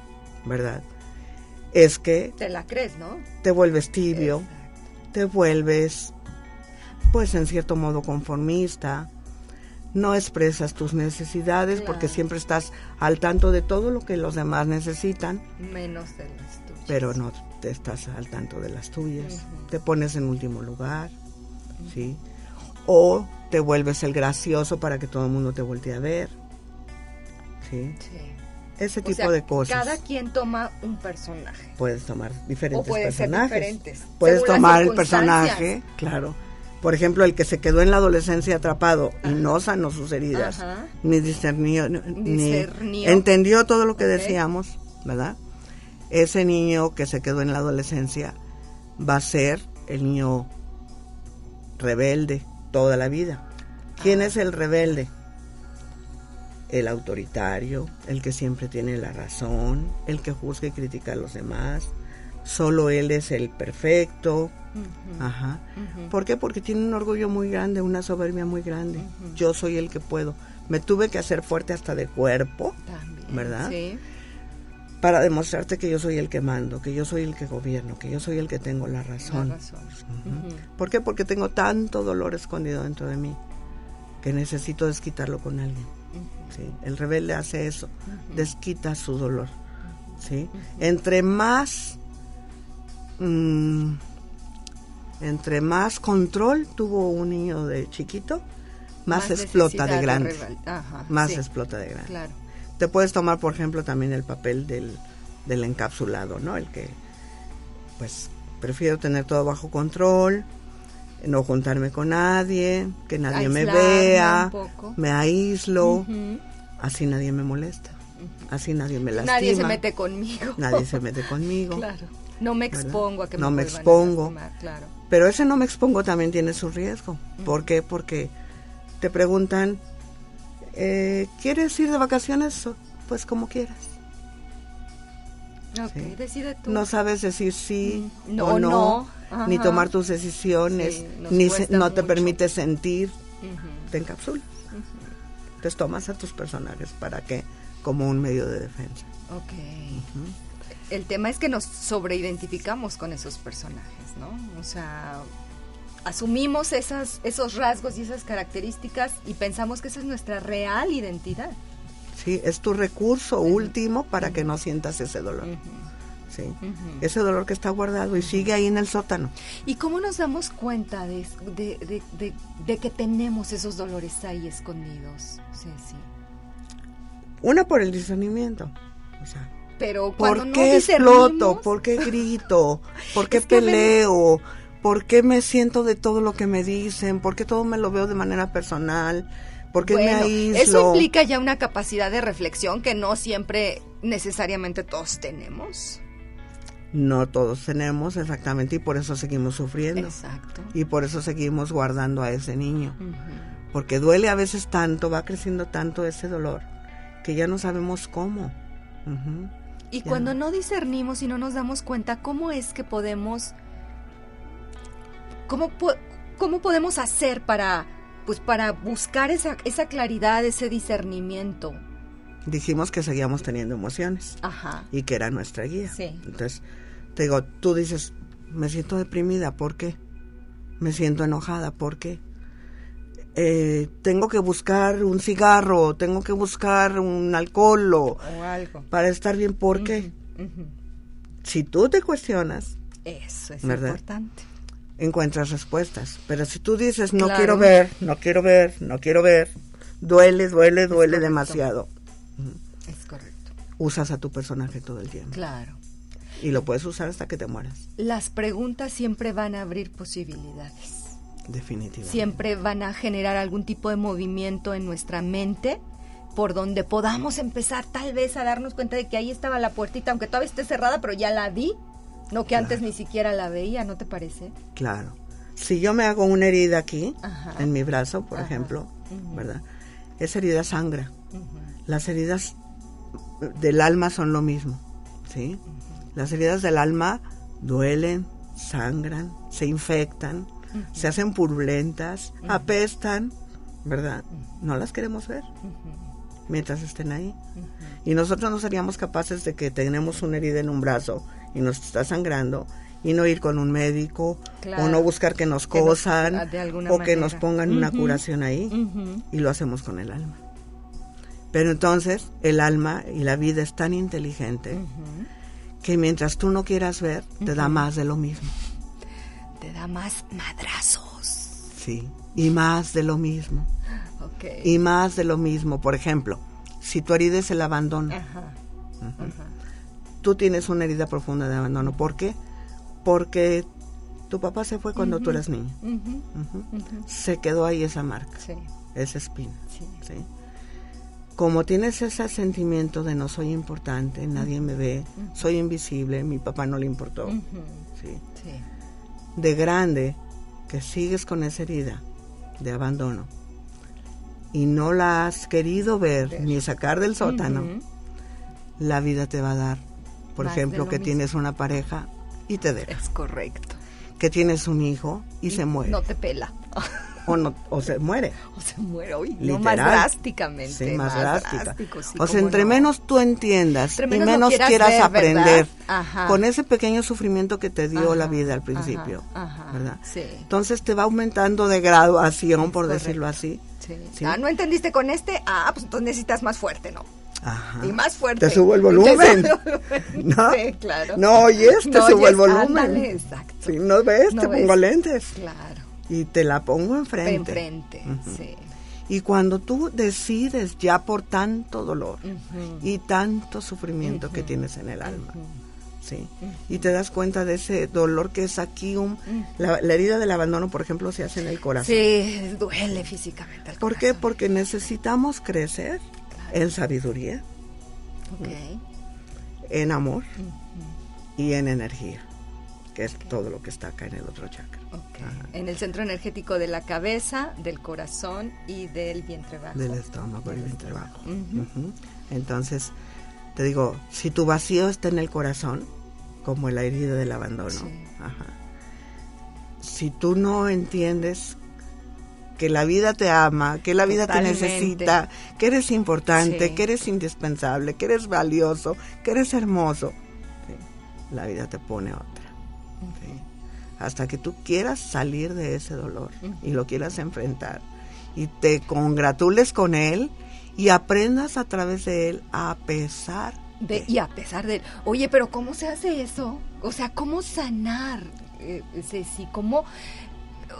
S3: ¿verdad? Es que
S1: Te la crees, ¿no?
S3: te vuelves tibio,
S1: Exacto.
S3: te vuelves, pues en cierto modo conformista, no expresas tus necesidades porque siempre estás al tanto de todo lo que los demás necesitan,
S1: Menos de las tuyas.
S3: pero no te estás al tanto de las tuyas, te pones en último lugar, ¿sí? O te vuelves el gracioso para que todo el mundo te voltee a ver, ¿sí?
S1: Sí.
S3: Ese
S1: O
S3: tipo
S1: sea,
S3: de cosas.
S1: Cada quien toma un personaje.
S3: Puedes tomar
S1: O
S3: diferentes
S1: ser
S3: personajes.
S1: diferentes.
S3: Puedes tomar el personaje, claro. Por ejemplo, el que se quedó en la adolescencia atrapado y no sanó sus heridas,
S1: Ajá.
S3: ni discernió, ni entendió todo lo que decíamos, ¿verdad? Ese niño que se quedó en la adolescencia va a ser el niño rebelde toda la vida. ¿Quién
S1: Ah.
S3: es el rebelde? El autoritario, el que siempre tiene la razón, el que juzga y critica a los demás. Solo él es el perfecto. Ajá. ¿Por qué? Porque tiene un orgullo muy grande, una soberbia muy grande. Yo soy el que puedo. Me tuve que hacer fuerte hasta de cuerpo
S1: También,
S3: ¿verdad?
S1: Sí.
S3: para demostrarte que yo soy el que mando, que yo soy el que gobierno, que yo soy el que tengo la razón.
S1: La razón.
S3: ¿Por qué? Porque tengo tanto dolor escondido dentro de mí que necesito desquitarlo con alguien. ¿sí? El rebelde hace eso, desquita su dolor. ¿sí? Entre más mm, entre más control tuvo un niño de chiquito, más, explota de grande.
S1: Ajá,
S3: más
S1: sí,
S3: explota de grande.
S1: Claro.
S3: Te puedes tomar, por ejemplo, también el papel del, del encapsulado, ¿no? El que, pues, prefiero tener todo bajo control, no juntarme con nadie, que nadie me vea, me aíslo, así nadie me molesta, así nadie me lastima,
S1: Nadie se mete conmigo.
S3: nadie se mete conmigo.
S1: Claro. No me
S3: ¿verdad?
S1: expongo a que
S3: No
S1: me
S3: expongo.
S1: lastimar, claro.
S3: Pero ese no me expongo también tiene su riesgo. ¿Por qué? Porque te preguntan, eh, ¿quieres ir de vacaciones? Pues como quieras.
S1: Ok,
S3: Sí.
S1: decide tú.
S3: No sabes decir sí
S1: Mm, no,
S3: o no,
S1: no.
S3: ni tomar tus decisiones,
S1: Sí,
S3: ni se- no te permite sentir,
S1: Ujú,
S3: te encapsulas. Entonces tomas a tus personajes para que, como un medio de defensa.
S1: Ok. El tema es que nos sobreidentificamos con esos personajes, ¿no? O sea, asumimos esas, esos rasgos y esas características y pensamos que esa es nuestra real identidad.
S3: Sí, es tu recurso último para que no sientas ese dolor. Sí. Ese dolor que está guardado y sigue ahí en el sótano.
S1: ¿Y cómo nos damos cuenta de, de, de- de- que tenemos esos dolores ahí escondidos, Ceci?
S3: Una por el discernimiento. O sea,
S1: pero
S3: ¿por qué exploto? ¿Por qué grito? ¿Por qué peleo? ¿Por qué me siento de todo lo que me dicen? ¿Por qué todo me lo veo de manera personal? ¿Por qué me aíslo?
S1: Eso implica ya una capacidad de reflexión que no siempre necesariamente todos tenemos.
S3: No todos tenemos, exactamente, y por eso seguimos sufriendo.
S1: Exacto.
S3: Y por eso seguimos guardando a ese niño. Porque duele a veces tanto, va creciendo tanto ese dolor, que ya no sabemos cómo.
S1: Y cuando no discernimos y no nos damos cuenta, ¿cómo es que podemos ¿Cómo, cómo podemos hacer para, pues, para buscar esa, esa claridad, ese discernimiento?
S3: Dijimos que seguíamos teniendo emociones
S1: Ajá.
S3: y que era nuestra guía.
S1: Sí.
S3: Entonces, te digo, tú dices, me siento deprimida, ¿por qué? Me siento enojada, ¿por qué? Eh, tengo que buscar un cigarro, tengo que buscar un alcohol o,
S1: algo
S3: para estar bien, ¿por qué? Si tú te cuestionas,
S1: eso es importante
S3: encuentras respuestas. Pero si tú dices, no quiero ver, no quiero ver, no quiero ver, duele, duele, duele demasiado.
S1: Es correcto.
S3: Usas a tu personaje todo el tiempo.
S1: Claro.
S3: Y lo puedes usar hasta que te mueras.
S1: Las preguntas siempre van a abrir posibilidades.
S3: Definitivamente.
S1: Siempre van a generar algún tipo de movimiento en nuestra mente por donde podamos empezar tal vez a darnos cuenta de que ahí estaba la puertita, aunque todavía esté cerrada, pero ya la vi no que antes ni siquiera la veía, ¿no te parece?
S3: Claro. Si yo me hago una herida aquí, en mi brazo, por ejemplo, ¿verdad? Esa herida sangra. Las heridas del alma son lo mismo, ¿sí? Las heridas del alma duelen, sangran, se infectan, se hacen purulentas, apestan, ¿verdad? No las queremos ver mientras estén ahí. Y nosotros no seríamos capaces de que tenemos una herida en un brazo y nos está sangrando y no ir con un médico o no buscar que nos cosan o que nos pongan una curación ahí y lo hacemos con el alma. Pero entonces el alma y la vida es tan inteligente que mientras tú no quieras ver, te da más de lo mismo.
S1: Te da más madrazos.
S3: Sí, y más de lo mismo. Y más de lo mismo. Por ejemplo, si tu herida es el abandono, tú tienes una herida profunda de abandono. ¿Por qué? Porque tu papá se fue cuando tú eras niño. Se quedó ahí esa marca, esa espina. Como tienes ese sentimiento de no soy importante, nadie me ve, soy invisible, mi papá no le importó. De grande, que sigues con esa herida de abandono y no la has querido ver, ni sacar del sótano, la vida te va a dar por ejemplo, que tienes una pareja y te deja.
S1: Es correcto.
S3: Que tienes un hijo y, se muere.
S1: No te pela.
S3: O, no, o se muere.
S1: O se muere, hoy no más drásticamente.
S3: Sí, más, drástica. o sea, entre menos tú entiendas y menos quieras, aprender con ese pequeño sufrimiento que te dio la vida al principio, ¿verdad?
S1: Sí.
S3: Entonces te va aumentando de graduación, por decirlo así.
S1: Sí. Ah, ¿no entendiste con este? Ah, pues entonces necesitas más fuerte, ¿no? Y más fuerte.
S3: Te subo el volumen. ¿No?
S1: Sí, claro.
S3: No oyes, te subo el volumen.
S1: exacto.
S3: Si no ves, te pongo lentes.
S1: Claro.
S3: Y te la pongo enfrente.
S1: Enfrente, sí.
S3: Y cuando tú decides ya por tanto dolor y tanto sufrimiento que tienes en el alma, ¿sí? Y te das cuenta de ese dolor que es aquí, un, la, herida del abandono, por ejemplo, se hace en el corazón.
S1: Sí, duele físicamente.
S3: ¿Por qué? Porque necesitamos crecer en sabiduría, en amor y en energía, que es todo lo que está acá en el otro chakra.
S1: En el centro energético de la cabeza, del corazón y del vientre bajo.
S3: Del estómago y vientre bajo. Entonces, te digo, si tu vacío está en el corazón, como la herida del abandono, si tú no entiendes que la vida te ama, que la vida te necesita, que eres importante, que eres indispensable, que eres valioso, que eres hermoso. La vida te pone. Hasta que tú quieras salir de ese dolor y lo quieras enfrentar y te congratules con él y aprendas a través de él a pesar
S1: de, y a pesar de oye pero cómo se hace eso o sea cómo sanar eh, Ceci cómo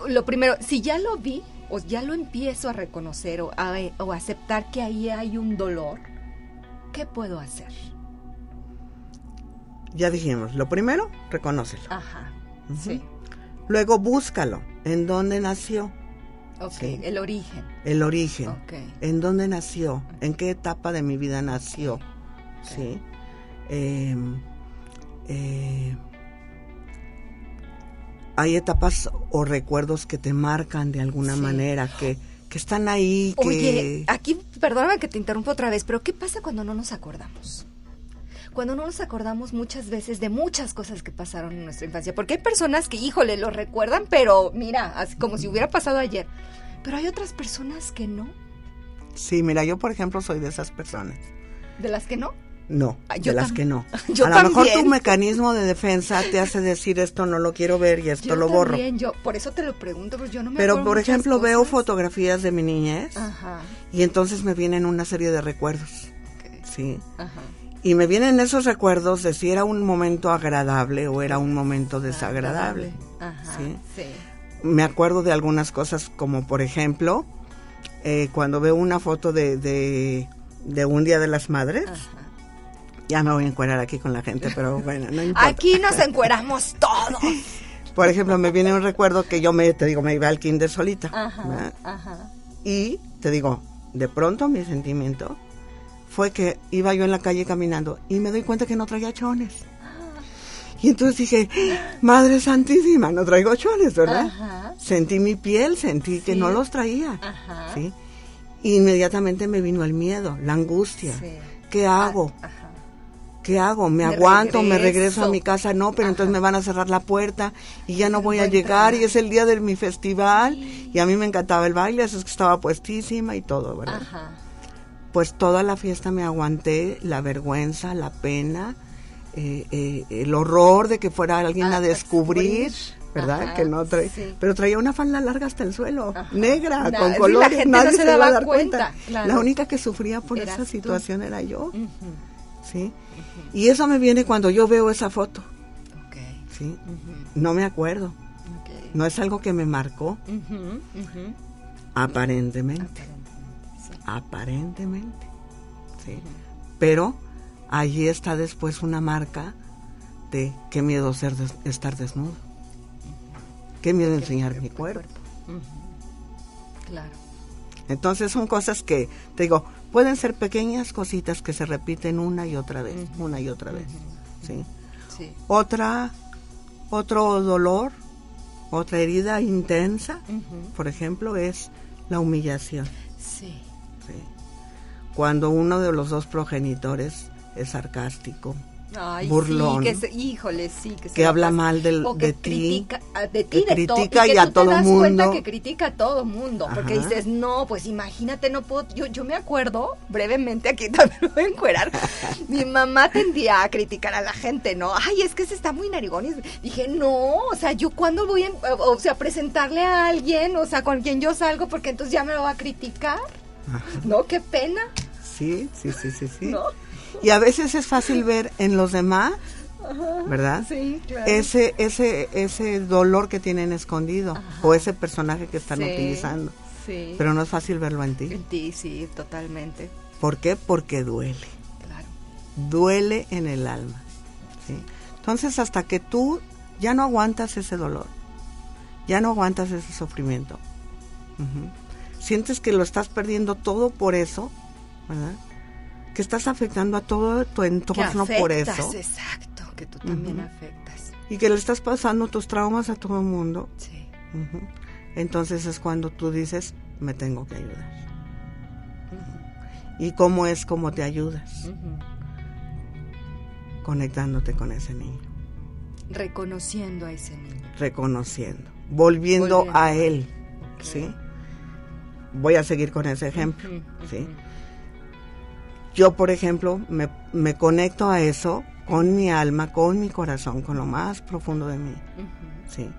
S1: lo primero si ya lo vi o ya lo empiezo a reconocer o a, aceptar que ahí hay un dolor, ¿qué puedo hacer?
S3: Ya dijimos, lo primero, reconócelo.
S1: Ajá. Sí.
S3: Luego búscalo, en dónde nació.
S1: Ok, el origen.
S3: El origen.
S1: Ok.
S3: ¿En dónde nació? ¿En qué etapa de mi vida nació? Sí. Em, eh, hay etapas o recuerdos que te marcan de alguna
S1: Sí.
S3: manera, que, que están ahí, que...
S1: Oye, aquí, perdóname que te interrumpa otra vez, pero ¿qué pasa cuando no nos acordamos? Cuando no nos acordamos muchas veces de muchas cosas que pasaron en nuestra infancia, porque hay personas que, híjole, lo recuerdan, pero mira, así como si hubiera pasado ayer. Pero hay otras personas que no,
S3: Sí, mira, yo por ejemplo soy de esas personas.
S1: de las que no.
S3: No,
S1: Ah, yo
S3: de las que no.
S1: yo
S3: a lo mejor tu mecanismo de defensa te hace decir esto no lo quiero ver y esto
S1: Yo
S3: lo borro.
S1: también, yo, por eso te lo pregunto, pues yo no me
S3: Pero por ejemplo veo
S1: cosas.
S3: fotografías de mi niñez
S1: Ajá,
S3: y entonces me vienen una serie de recuerdos.
S1: ok,
S3: Sí.
S1: ajá.
S3: Y me vienen esos recuerdos de si era un momento agradable o era un momento desagradable.
S1: Ajá,
S3: Sí.
S1: sí.
S3: Me acuerdo de algunas cosas como por ejemplo eh, cuando veo una foto de, de, de un Día de las Madres.
S1: Ajá.
S3: Ya me voy a encuadrar aquí con la gente, pero bueno, no importa.
S1: Aquí nos encueramos todos.
S3: Por ejemplo, me viene un recuerdo que yo me, te digo, me iba al kinder solita.
S1: Ajá.
S3: Y te digo, de pronto mi sentimiento fue que iba yo en la calle caminando y me doy cuenta que no traía chones. Y entonces dije, Madre Santísima, no traigo chones, ¿verdad?
S1: Ajá.
S3: Sentí mi piel, sentí que no los traía.
S1: Ajá.
S3: ¿sí? Inmediatamente me vino el miedo, la angustia.
S1: Sí.
S3: ¿Qué hago?
S1: Ajá.
S3: ¿Qué hago? ¿Me,
S1: Me
S3: aguanto? ¿Me regreso a mi casa? No, pero entonces me van a cerrar la puerta y ya no voy a llegar y es el día de mi festival y a mí me encantaba el baile, así es que estaba puestísima y todo, ¿verdad?
S1: Ajá.
S3: Pues toda la fiesta me aguanté, la vergüenza, la pena, eh, eh, el horror de que fuera alguien
S1: A
S3: a descubrir,
S1: descubrir.
S3: ¿verdad?
S1: Ajá,
S3: que no trae,
S1: sí.
S3: pero traía una falda larga hasta el suelo,
S1: Ajá.
S3: negra, con colores,
S1: la gente no
S3: nadie
S1: se
S3: se,
S1: daba
S3: a dar
S1: cuenta,
S3: cuenta.
S1: claro.
S3: La única que sufría por
S1: Eras
S3: esa
S1: tú.
S3: situación era yo. ¿sí? Y eso me viene cuando yo veo esa foto. ¿sí? No me acuerdo, no es algo que me marcó, aparentemente,
S1: Sí.
S3: Aparentemente, ¿sí? Pero allí está después una marca de qué miedo ser des- estar desnudo, qué miedo enseñar mi cuerpo.
S1: Claro.
S3: Entonces son cosas que, te digo, pueden ser pequeñas cositas que se repiten una y otra vez, una y otra vez, ¿sí?
S1: Sí.
S3: Otra, otro dolor, otra herida intensa, por ejemplo, es la humillación.
S1: ¿sí?
S3: Cuando uno de los dos progenitores es sarcástico,
S1: Ay,
S3: Burlón.
S1: sí, que se, híjole, sí, que, se
S3: que habla
S1: pasa.
S3: mal del-
S1: o que
S3: de ti,
S1: critica, a- de ti, de todo,
S3: critica
S1: que
S3: y a
S1: tú
S3: todo
S1: te das cuenta
S3: mundo.
S1: que critica a todo mundo, porque dices, no, pues imagínate, no puedo, yo, yo me acuerdo, brevemente, aquí también me voy a encuerar, mi mamá tendía a criticar a la gente, ¿no? Ay, es que se está muy narigón, y dije, no, o sea, yo cuando voy, en- o sea, presentarle a alguien, o sea, con quien yo salgo, porque entonces ya me lo va a criticar, ¿no? Qué pena,
S3: sí, sí, sí, sí, sí.
S1: ¿no?
S3: Y a veces es fácil ver en los demás, ¿verdad?
S1: Sí, claro.
S3: Ese, ese, ese dolor que tienen escondido o ese personaje que están
S1: Sí,
S3: utilizando.
S1: Sí.
S3: Pero no es fácil verlo en ti.
S1: En ti, sí, totalmente.
S3: ¿Por qué? Porque duele.
S1: Claro.
S3: Duele en el alma. ¿sí? Entonces, hasta que tú ya no aguantas ese dolor, ya no aguantas ese sufrimiento, sientes que lo estás perdiendo todo por eso, ¿verdad? Que estás afectando a todo tu
S1: Que
S3: entorno por eso
S1: exacto, que tú también afectas.
S3: y que le estás pasando tus traumas a todo el mundo.
S1: Sí.
S3: Entonces es cuando tú dices, me tengo que ayudar. ¿Y cómo es como te ayudas? Conectándote con ese niño.
S1: Reconociendo a ese niño.
S3: reconociendo, volviendo,
S1: Volviendo.
S3: a él. ¿sí? Voy a seguir con ese ejemplo, ¿sí? Yo, por ejemplo, me, me conecto a eso con mi alma, con mi corazón, con lo más profundo de mí. ¿sí?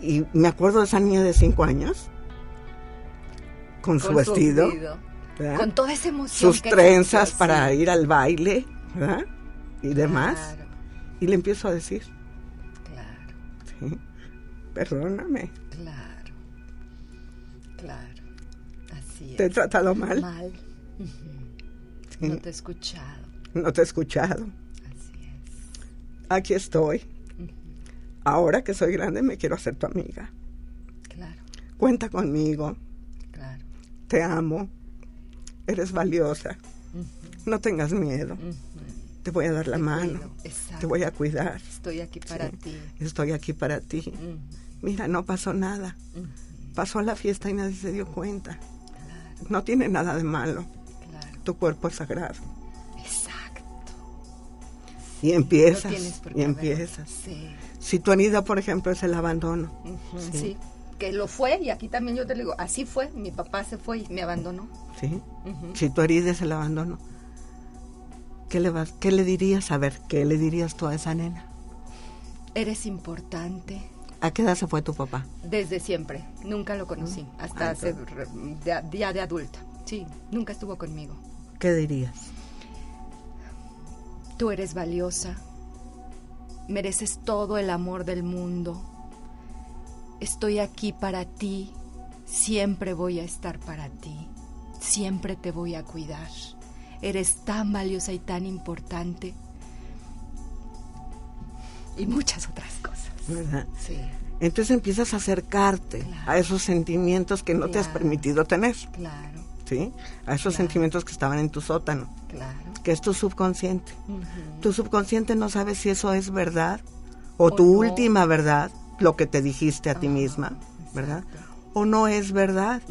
S3: Y me acuerdo de esa niña de cinco años, con, su
S1: Con
S3: vestido, ¿verdad?
S1: Con toda esa emoción.
S3: sus
S1: que
S3: trenzas para
S1: sí.
S3: ir al baile, ¿verdad? Y demás.
S1: Claro,
S3: Y le empiezo a decir,
S1: claro,
S3: ¿sí? Perdóname,
S1: claro.
S3: Te he tratado mal.
S1: Mal. No te he escuchado.
S3: No te he escuchado.
S1: Así es.
S3: Aquí estoy. Ahora que soy grande me quiero hacer tu amiga.
S1: Claro,
S3: Cuenta conmigo.
S1: claro.
S3: Te amo. Eres valiosa. No tengas miedo. Te voy a dar la
S1: Te
S3: mano. Te voy a cuidar.
S1: Estoy aquí para
S3: Sí.
S1: ti.
S3: Estoy aquí para ti. Mira, no pasó nada. Pasó la fiesta y nadie se dio cuenta. No tiene nada de malo.
S1: Claro,
S3: Tu cuerpo es sagrado.
S1: exacto.
S3: Y empiezas.
S1: no
S3: y empiezas.
S1: Sí.
S3: Si tu herida, por ejemplo, es el abandono. Sí.
S1: sí. Que lo fue y aquí también yo te digo, así fue. Mi papá se fue y me abandonó.
S3: ¿sí? Si tu herida es el abandono, ¿qué le, vas, ¿qué le dirías? A ver, ¿qué le dirías tú a esa nena?
S1: Eres importante.
S3: ¿A qué edad se fue tu papá?
S1: Desde siempre, nunca lo conocí, hasta
S3: Ah,
S1: hace re- de- ya de adulta. Sí, nunca estuvo conmigo.
S3: ¿Qué dirías?
S1: Tú eres valiosa, mereces todo el amor del mundo. Estoy aquí para ti, siempre voy a estar para ti, siempre te voy a cuidar. Eres tan valiosa y tan importante. Y muchas otras cosas.
S3: ¿Verdad?
S1: Sí,
S3: Entonces empiezas a acercarte
S1: Claro.
S3: a esos sentimientos que no te has permitido tener,
S1: claro,
S3: ¿sí? A esos
S1: Claro.
S3: sentimientos que estaban en tu sótano,
S1: claro.
S3: que es tu subconsciente. Tu subconsciente no sabe si eso es verdad o,
S1: O
S3: tu
S1: no.
S3: última verdad, lo que te dijiste a ti
S1: Ajá,
S3: misma, ¿verdad?
S1: exacto.
S3: O no es verdad.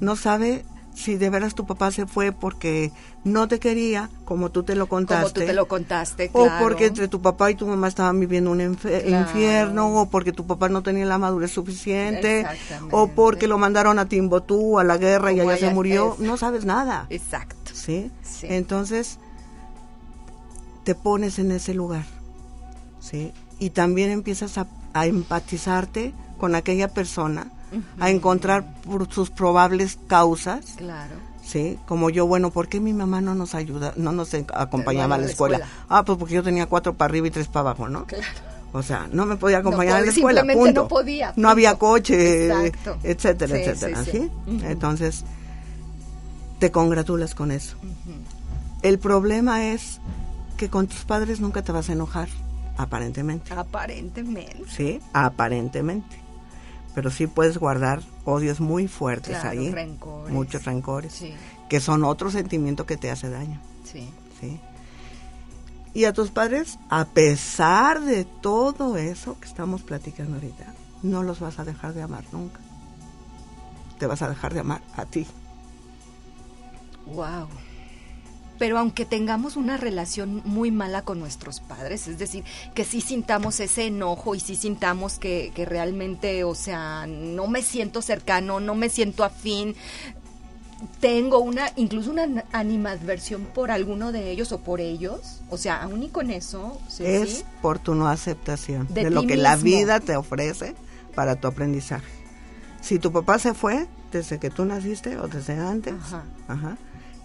S3: No sabe si de veras tu papá se fue porque no te quería, como tú te lo contaste.
S1: Como tú te lo contaste,
S3: O
S1: claro.
S3: porque entre tu papá y tu mamá estaban viviendo un
S1: Claro.
S3: infierno, o porque tu papá no tenía la madurez suficiente, o porque lo mandaron a Timbuktu, a la guerra y allá se murió. No sabes nada.
S1: Exacto.
S3: ¿sí?
S1: Sí.
S3: Entonces, te pones en ese lugar, ¿sí? Y también empiezas a, a empatizarte con aquella persona, a encontrar por sus probables causas,
S1: Claro.
S3: ¿sí? Como yo, bueno, ¿por qué mi mamá no nos ayuda, no nos acompañaba a la escuela?
S1: escuela.
S3: Ah, pues porque yo tenía cuatro para arriba y tres para abajo, ¿no?
S1: Claro.
S3: O sea, no me podía acompañar
S1: No
S3: a la escuela, punto.
S1: no podía,
S3: No había coche,
S1: Exacto.
S3: etcétera,
S1: Sí,
S3: etcétera,
S1: sí.
S3: Entonces, te congratulas con eso. El problema es que con tus padres nunca te vas a enojar, aparentemente.
S1: Aparentemente.
S3: Sí, aparentemente. Pero sí puedes guardar odios muy fuertes
S1: Claro,
S3: ahí.
S1: rencores.
S3: Muchos rencores.
S1: Sí,
S3: Que son otro sentimiento que te hace daño.
S1: sí.
S3: ¿sí? Y a tus padres, a pesar de todo eso que estamos platicando ahorita, no los vas a dejar de amar nunca. Te vas a dejar de amar a ti.
S1: Wow. Pero aunque tengamos una relación muy mala con nuestros padres, es decir, que sí sintamos ese enojo y sí sintamos que, que realmente, o sea, no me siento cercano, no me siento afín, tengo una, incluso una animadversión por alguno de ellos o por ellos, o sea, aún y con eso, sí,
S3: es
S1: sí,
S3: por tu no aceptación
S1: De
S3: de, lo que la vida te ofrece para tu aprendizaje. Si tu papá se fue desde que tú naciste o desde antes,
S1: Ajá.
S3: ajá,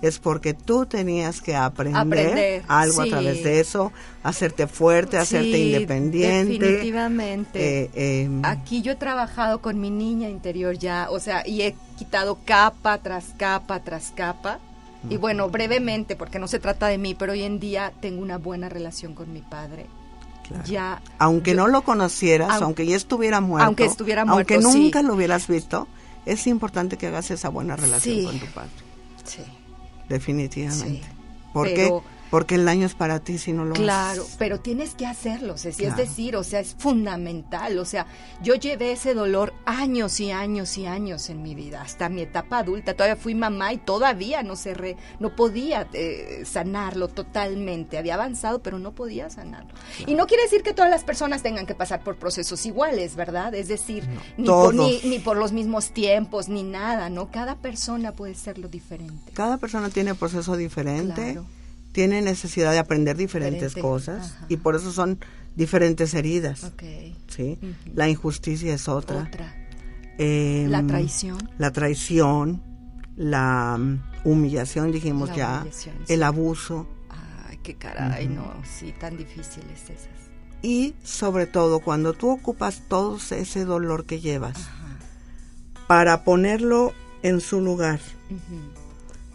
S3: es porque tú tenías que aprender,
S1: Aprender,
S3: algo
S1: sí.
S3: a través de eso, hacerte fuerte, hacerte
S1: Sí,
S3: independiente.
S1: Definitivamente.
S3: eh, eh,
S1: Aquí yo he trabajado con mi niña interior ya, o sea, y he quitado capa tras capa tras capa. Y bueno, brevemente, porque no se trata de mí, pero hoy en día tengo una buena relación con mi padre.
S3: claro.
S1: Ya.
S3: aunque
S1: yo-
S3: no lo conocieras,
S1: Aun-
S3: aunque ya estuviera muerto,
S1: Aunque estuviera
S3: aunque
S1: muerto, sí.
S3: nunca lo hubieras visto, es importante que hagas esa buena relación con tu padre,
S1: Sí.
S3: Definitivamente.
S1: Sí.
S3: ¿Por
S1: Pero-
S3: qué? Porque el daño es para ti si no lo
S1: Claro,
S3: haces.
S1: pero tienes que hacerlo, Ceci,
S3: Claro.
S1: es decir, o sea, es fundamental, o sea, yo llevé ese dolor años y años y años en mi vida, hasta mi etapa adulta, todavía fui mamá y todavía no cerré, no podía eh, sanarlo totalmente, había avanzado, pero no podía sanarlo. Y no quiere decir que todas las personas tengan que pasar por procesos iguales, ¿verdad? Es decir, ni, por, ni, ni por los mismos tiempos, ni nada, ¿no? Cada persona puede serlo diferente.
S3: Cada persona tiene proceso diferente,
S1: Claro.
S3: Tiene necesidad de aprender diferentes
S1: Diferente,
S3: cosas
S1: ajá.
S3: y por eso son diferentes heridas. ¿sí? La injusticia es otra.
S1: Otra.
S3: Em,
S1: La traición.
S3: La traición, la mm, humillación, dijimos
S1: La
S3: ya,
S1: humillación, sí.
S3: el abuso
S1: Ay, qué caray, no, sí, tan difíciles esas.
S3: y sobre todo cuando tú ocupas todo ese dolor que llevas
S1: Ajá.
S3: para ponerlo en su lugar,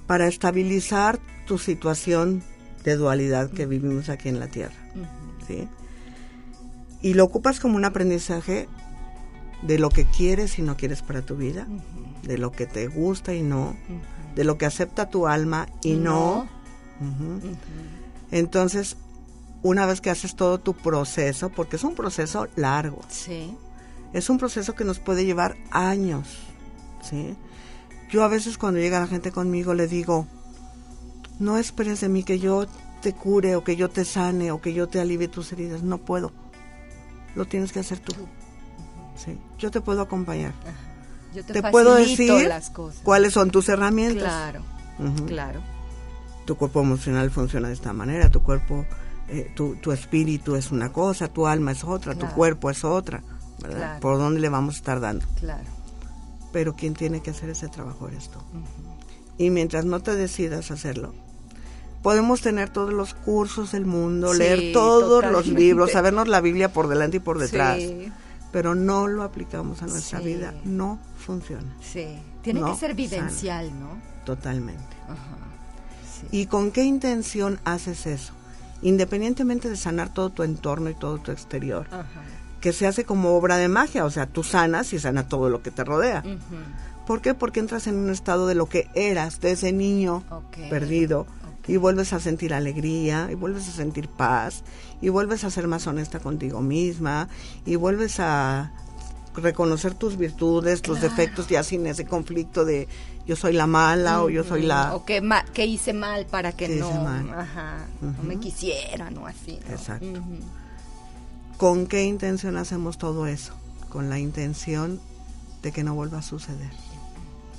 S3: para estabilizar tu situación de dualidad que vivimos aquí en la Tierra. ¿sí? Y lo ocupas como un aprendizaje de lo que quieres y no quieres para tu vida, de lo que te gusta y no, de lo que acepta tu alma y no. Entonces, una vez que haces todo tu proceso, porque es un proceso largo,
S1: Sí.
S3: es un proceso que nos puede llevar años, ¿sí? Yo a veces cuando llega la gente conmigo le digo, no esperes de mí que yo te cure o que yo te sane o que yo te alivie tus heridas, no puedo. Lo tienes que hacer tú. Sí, yo te puedo acompañar.
S1: Yo te,
S3: Te puedo decir
S1: las cosas.
S3: cuáles son tus herramientas.
S1: Claro, claro.
S3: Tu cuerpo emocional funciona de esta manera, tu cuerpo, eh, tu, tu espíritu es una cosa, tu alma es otra, tu cuerpo es otra, ¿verdad?
S1: Claro.
S3: ¿Por dónde le vamos a estar dando?
S1: Claro.
S3: Pero quien tiene que hacer ese trabajo eres tú. Y mientras no te decidas hacerlo, podemos tener todos los cursos del mundo,
S1: Sí,
S3: leer todos los libros, sabernos la Biblia por delante y por detrás,
S1: Sí,
S3: pero no lo aplicamos a nuestra
S1: Sí.
S3: vida, no funciona
S1: sí. Tiene
S3: No
S1: que ser
S3: sana.
S1: vivencial, ¿no?
S3: totalmente.
S1: Ajá.
S3: ¿Y con qué intención haces eso? Independientemente de sanar todo tu entorno y todo tu exterior,
S1: Ajá.
S3: que se hace como obra de magia, o sea, tú sanas y sana todo lo que te rodea.
S1: Ujú.
S3: ¿Por qué? Porque entras en un estado de lo que eras, de ese niño
S1: Ok.
S3: perdido. Y vuelves a sentir alegría, y vuelves a sentir paz, y vuelves a ser más honesta contigo misma, y vuelves a reconocer tus virtudes, tus defectos, ya sin ese conflicto de yo soy la mala o yo soy la...
S1: O que, ma- que hice mal para que no, no me quisieran o así. ¿no?
S3: Exacto. ¿Con qué intención hacemos todo eso? Con la intención de que no vuelva a suceder,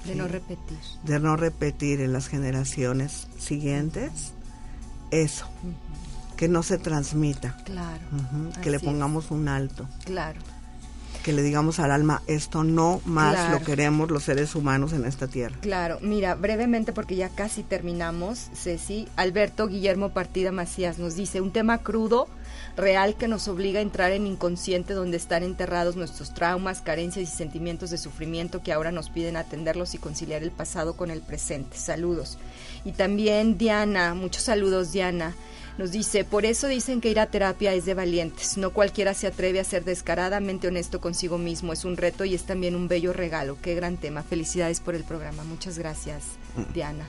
S1: De no repetir.
S3: de no repetir en las generaciones siguientes eso, que no se transmita,
S1: Claro.
S3: que le
S1: es.
S3: pongamos un alto,
S1: Claro.
S3: Que le digamos al alma, esto no más
S1: Claro.
S3: lo queremos los seres humanos en esta tierra.
S1: Claro, mira, brevemente porque ya casi terminamos, Ceci, Alberto Guillermo Partida Macías nos dice, un tema crudo, real que nos obliga a entrar en inconsciente donde están enterrados nuestros traumas, carencias y sentimientos de sufrimiento que ahora nos piden atenderlos y conciliar el pasado con el presente. Saludos. Y también Diana, muchos saludos Diana. Nos dice, por eso dicen que ir a terapia es de valientes. No cualquiera se atreve a ser descaradamente honesto consigo mismo. Es un reto y es también un bello regalo. Qué gran tema. Felicidades por el programa. Muchas gracias, Diana.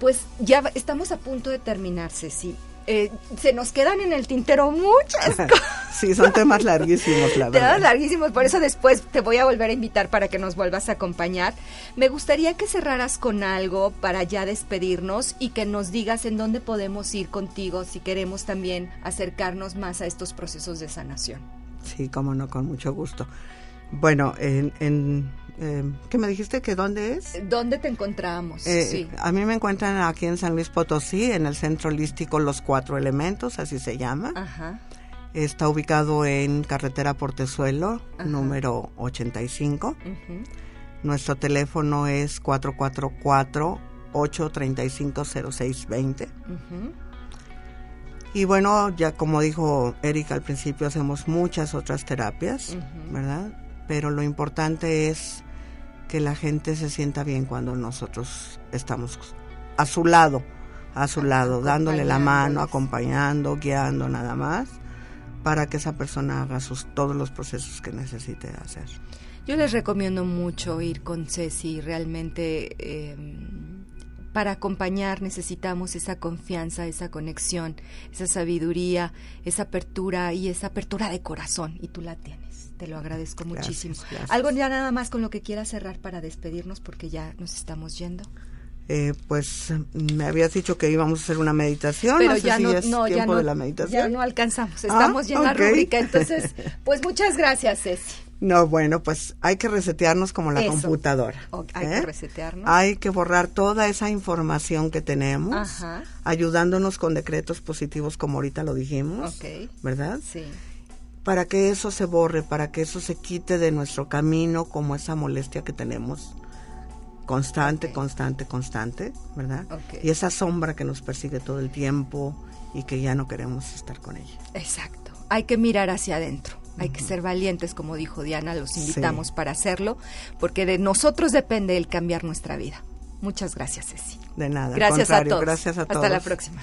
S1: Pues ya estamos a punto de terminar, Ceci. Eh, se nos quedan en el tintero muchas cosas.
S3: Sí, son temas larguísimos, la
S1: Temas
S3: verdad.
S1: larguísimos, por eso después te voy a volver a invitar para que nos vuelvas a acompañar. Me gustaría que cerraras con algo para ya despedirnos y que nos digas en dónde podemos ir contigo si queremos también acercarnos más a estos procesos de sanación.
S3: Sí, cómo no, con mucho gusto. Bueno, en, en eh, ¿qué me dijiste que dónde es?
S1: ¿Dónde te encontramos?
S3: Eh,
S1: sí.
S3: A mí me encuentran aquí en San Luis Potosí, en el centro holístico Los Cuatro Elementos, así se llama.
S1: Ajá.
S3: Está ubicado en carretera Portezuelo,
S1: Ajá.
S3: número 85.
S1: ujú.
S3: Nuestro teléfono es 444-835-0620.
S1: Ujú.
S3: Y bueno, ya como dijo Erika al principio, hacemos muchas otras terapias. ¿verdad? Pero lo importante es que la gente se sienta bien cuando nosotros estamos a su lado, a su lado, dándole la mano, acompañando, guiando nada más, para que esa persona haga sus, todos los procesos que necesite hacer.
S1: Yo les recomiendo mucho ir con Ceci, realmente eh, para acompañar necesitamos esa confianza, esa conexión, esa sabiduría, esa apertura y esa apertura de corazón y tú la tienes. Te lo agradezco
S3: Gracias,
S1: muchísimo.
S3: gracias.
S1: Algo ya nada más con lo que quieras cerrar para despedirnos porque ya nos estamos yendo.
S3: Eh, pues me habías dicho que íbamos a hacer una meditación,
S1: Pero
S3: no sé
S1: ya
S3: si
S1: no,
S3: es
S1: no, ya no,
S3: de la meditación.
S1: ya no alcanzamos.
S3: Ah,
S1: Estamos ya en la rúbrica, entonces, pues muchas gracias, Ceci.
S3: No, bueno, pues hay que resetearnos como la
S1: Eso.
S3: computadora.
S1: Hay que resetearnos.
S3: Hay que borrar toda esa información que tenemos,
S1: Ajá.
S3: ayudándonos con decretos positivos como ahorita lo dijimos,
S1: Ok.
S3: ¿verdad?
S1: Sí.
S3: Para que eso se borre, para que eso se quite de nuestro camino como esa molestia que tenemos constante, constante, constante, ¿verdad? Y esa sombra que nos persigue todo el tiempo y que ya no queremos estar con ella.
S1: Exacto. Hay que mirar hacia adentro. Hay que ser valientes, como dijo Diana, los invitamos para hacerlo, porque de nosotros depende el cambiar nuestra vida. Muchas gracias, Ceci.
S3: De nada.
S1: Gracias a todos.
S3: Gracias a todos.
S1: Hasta la próxima.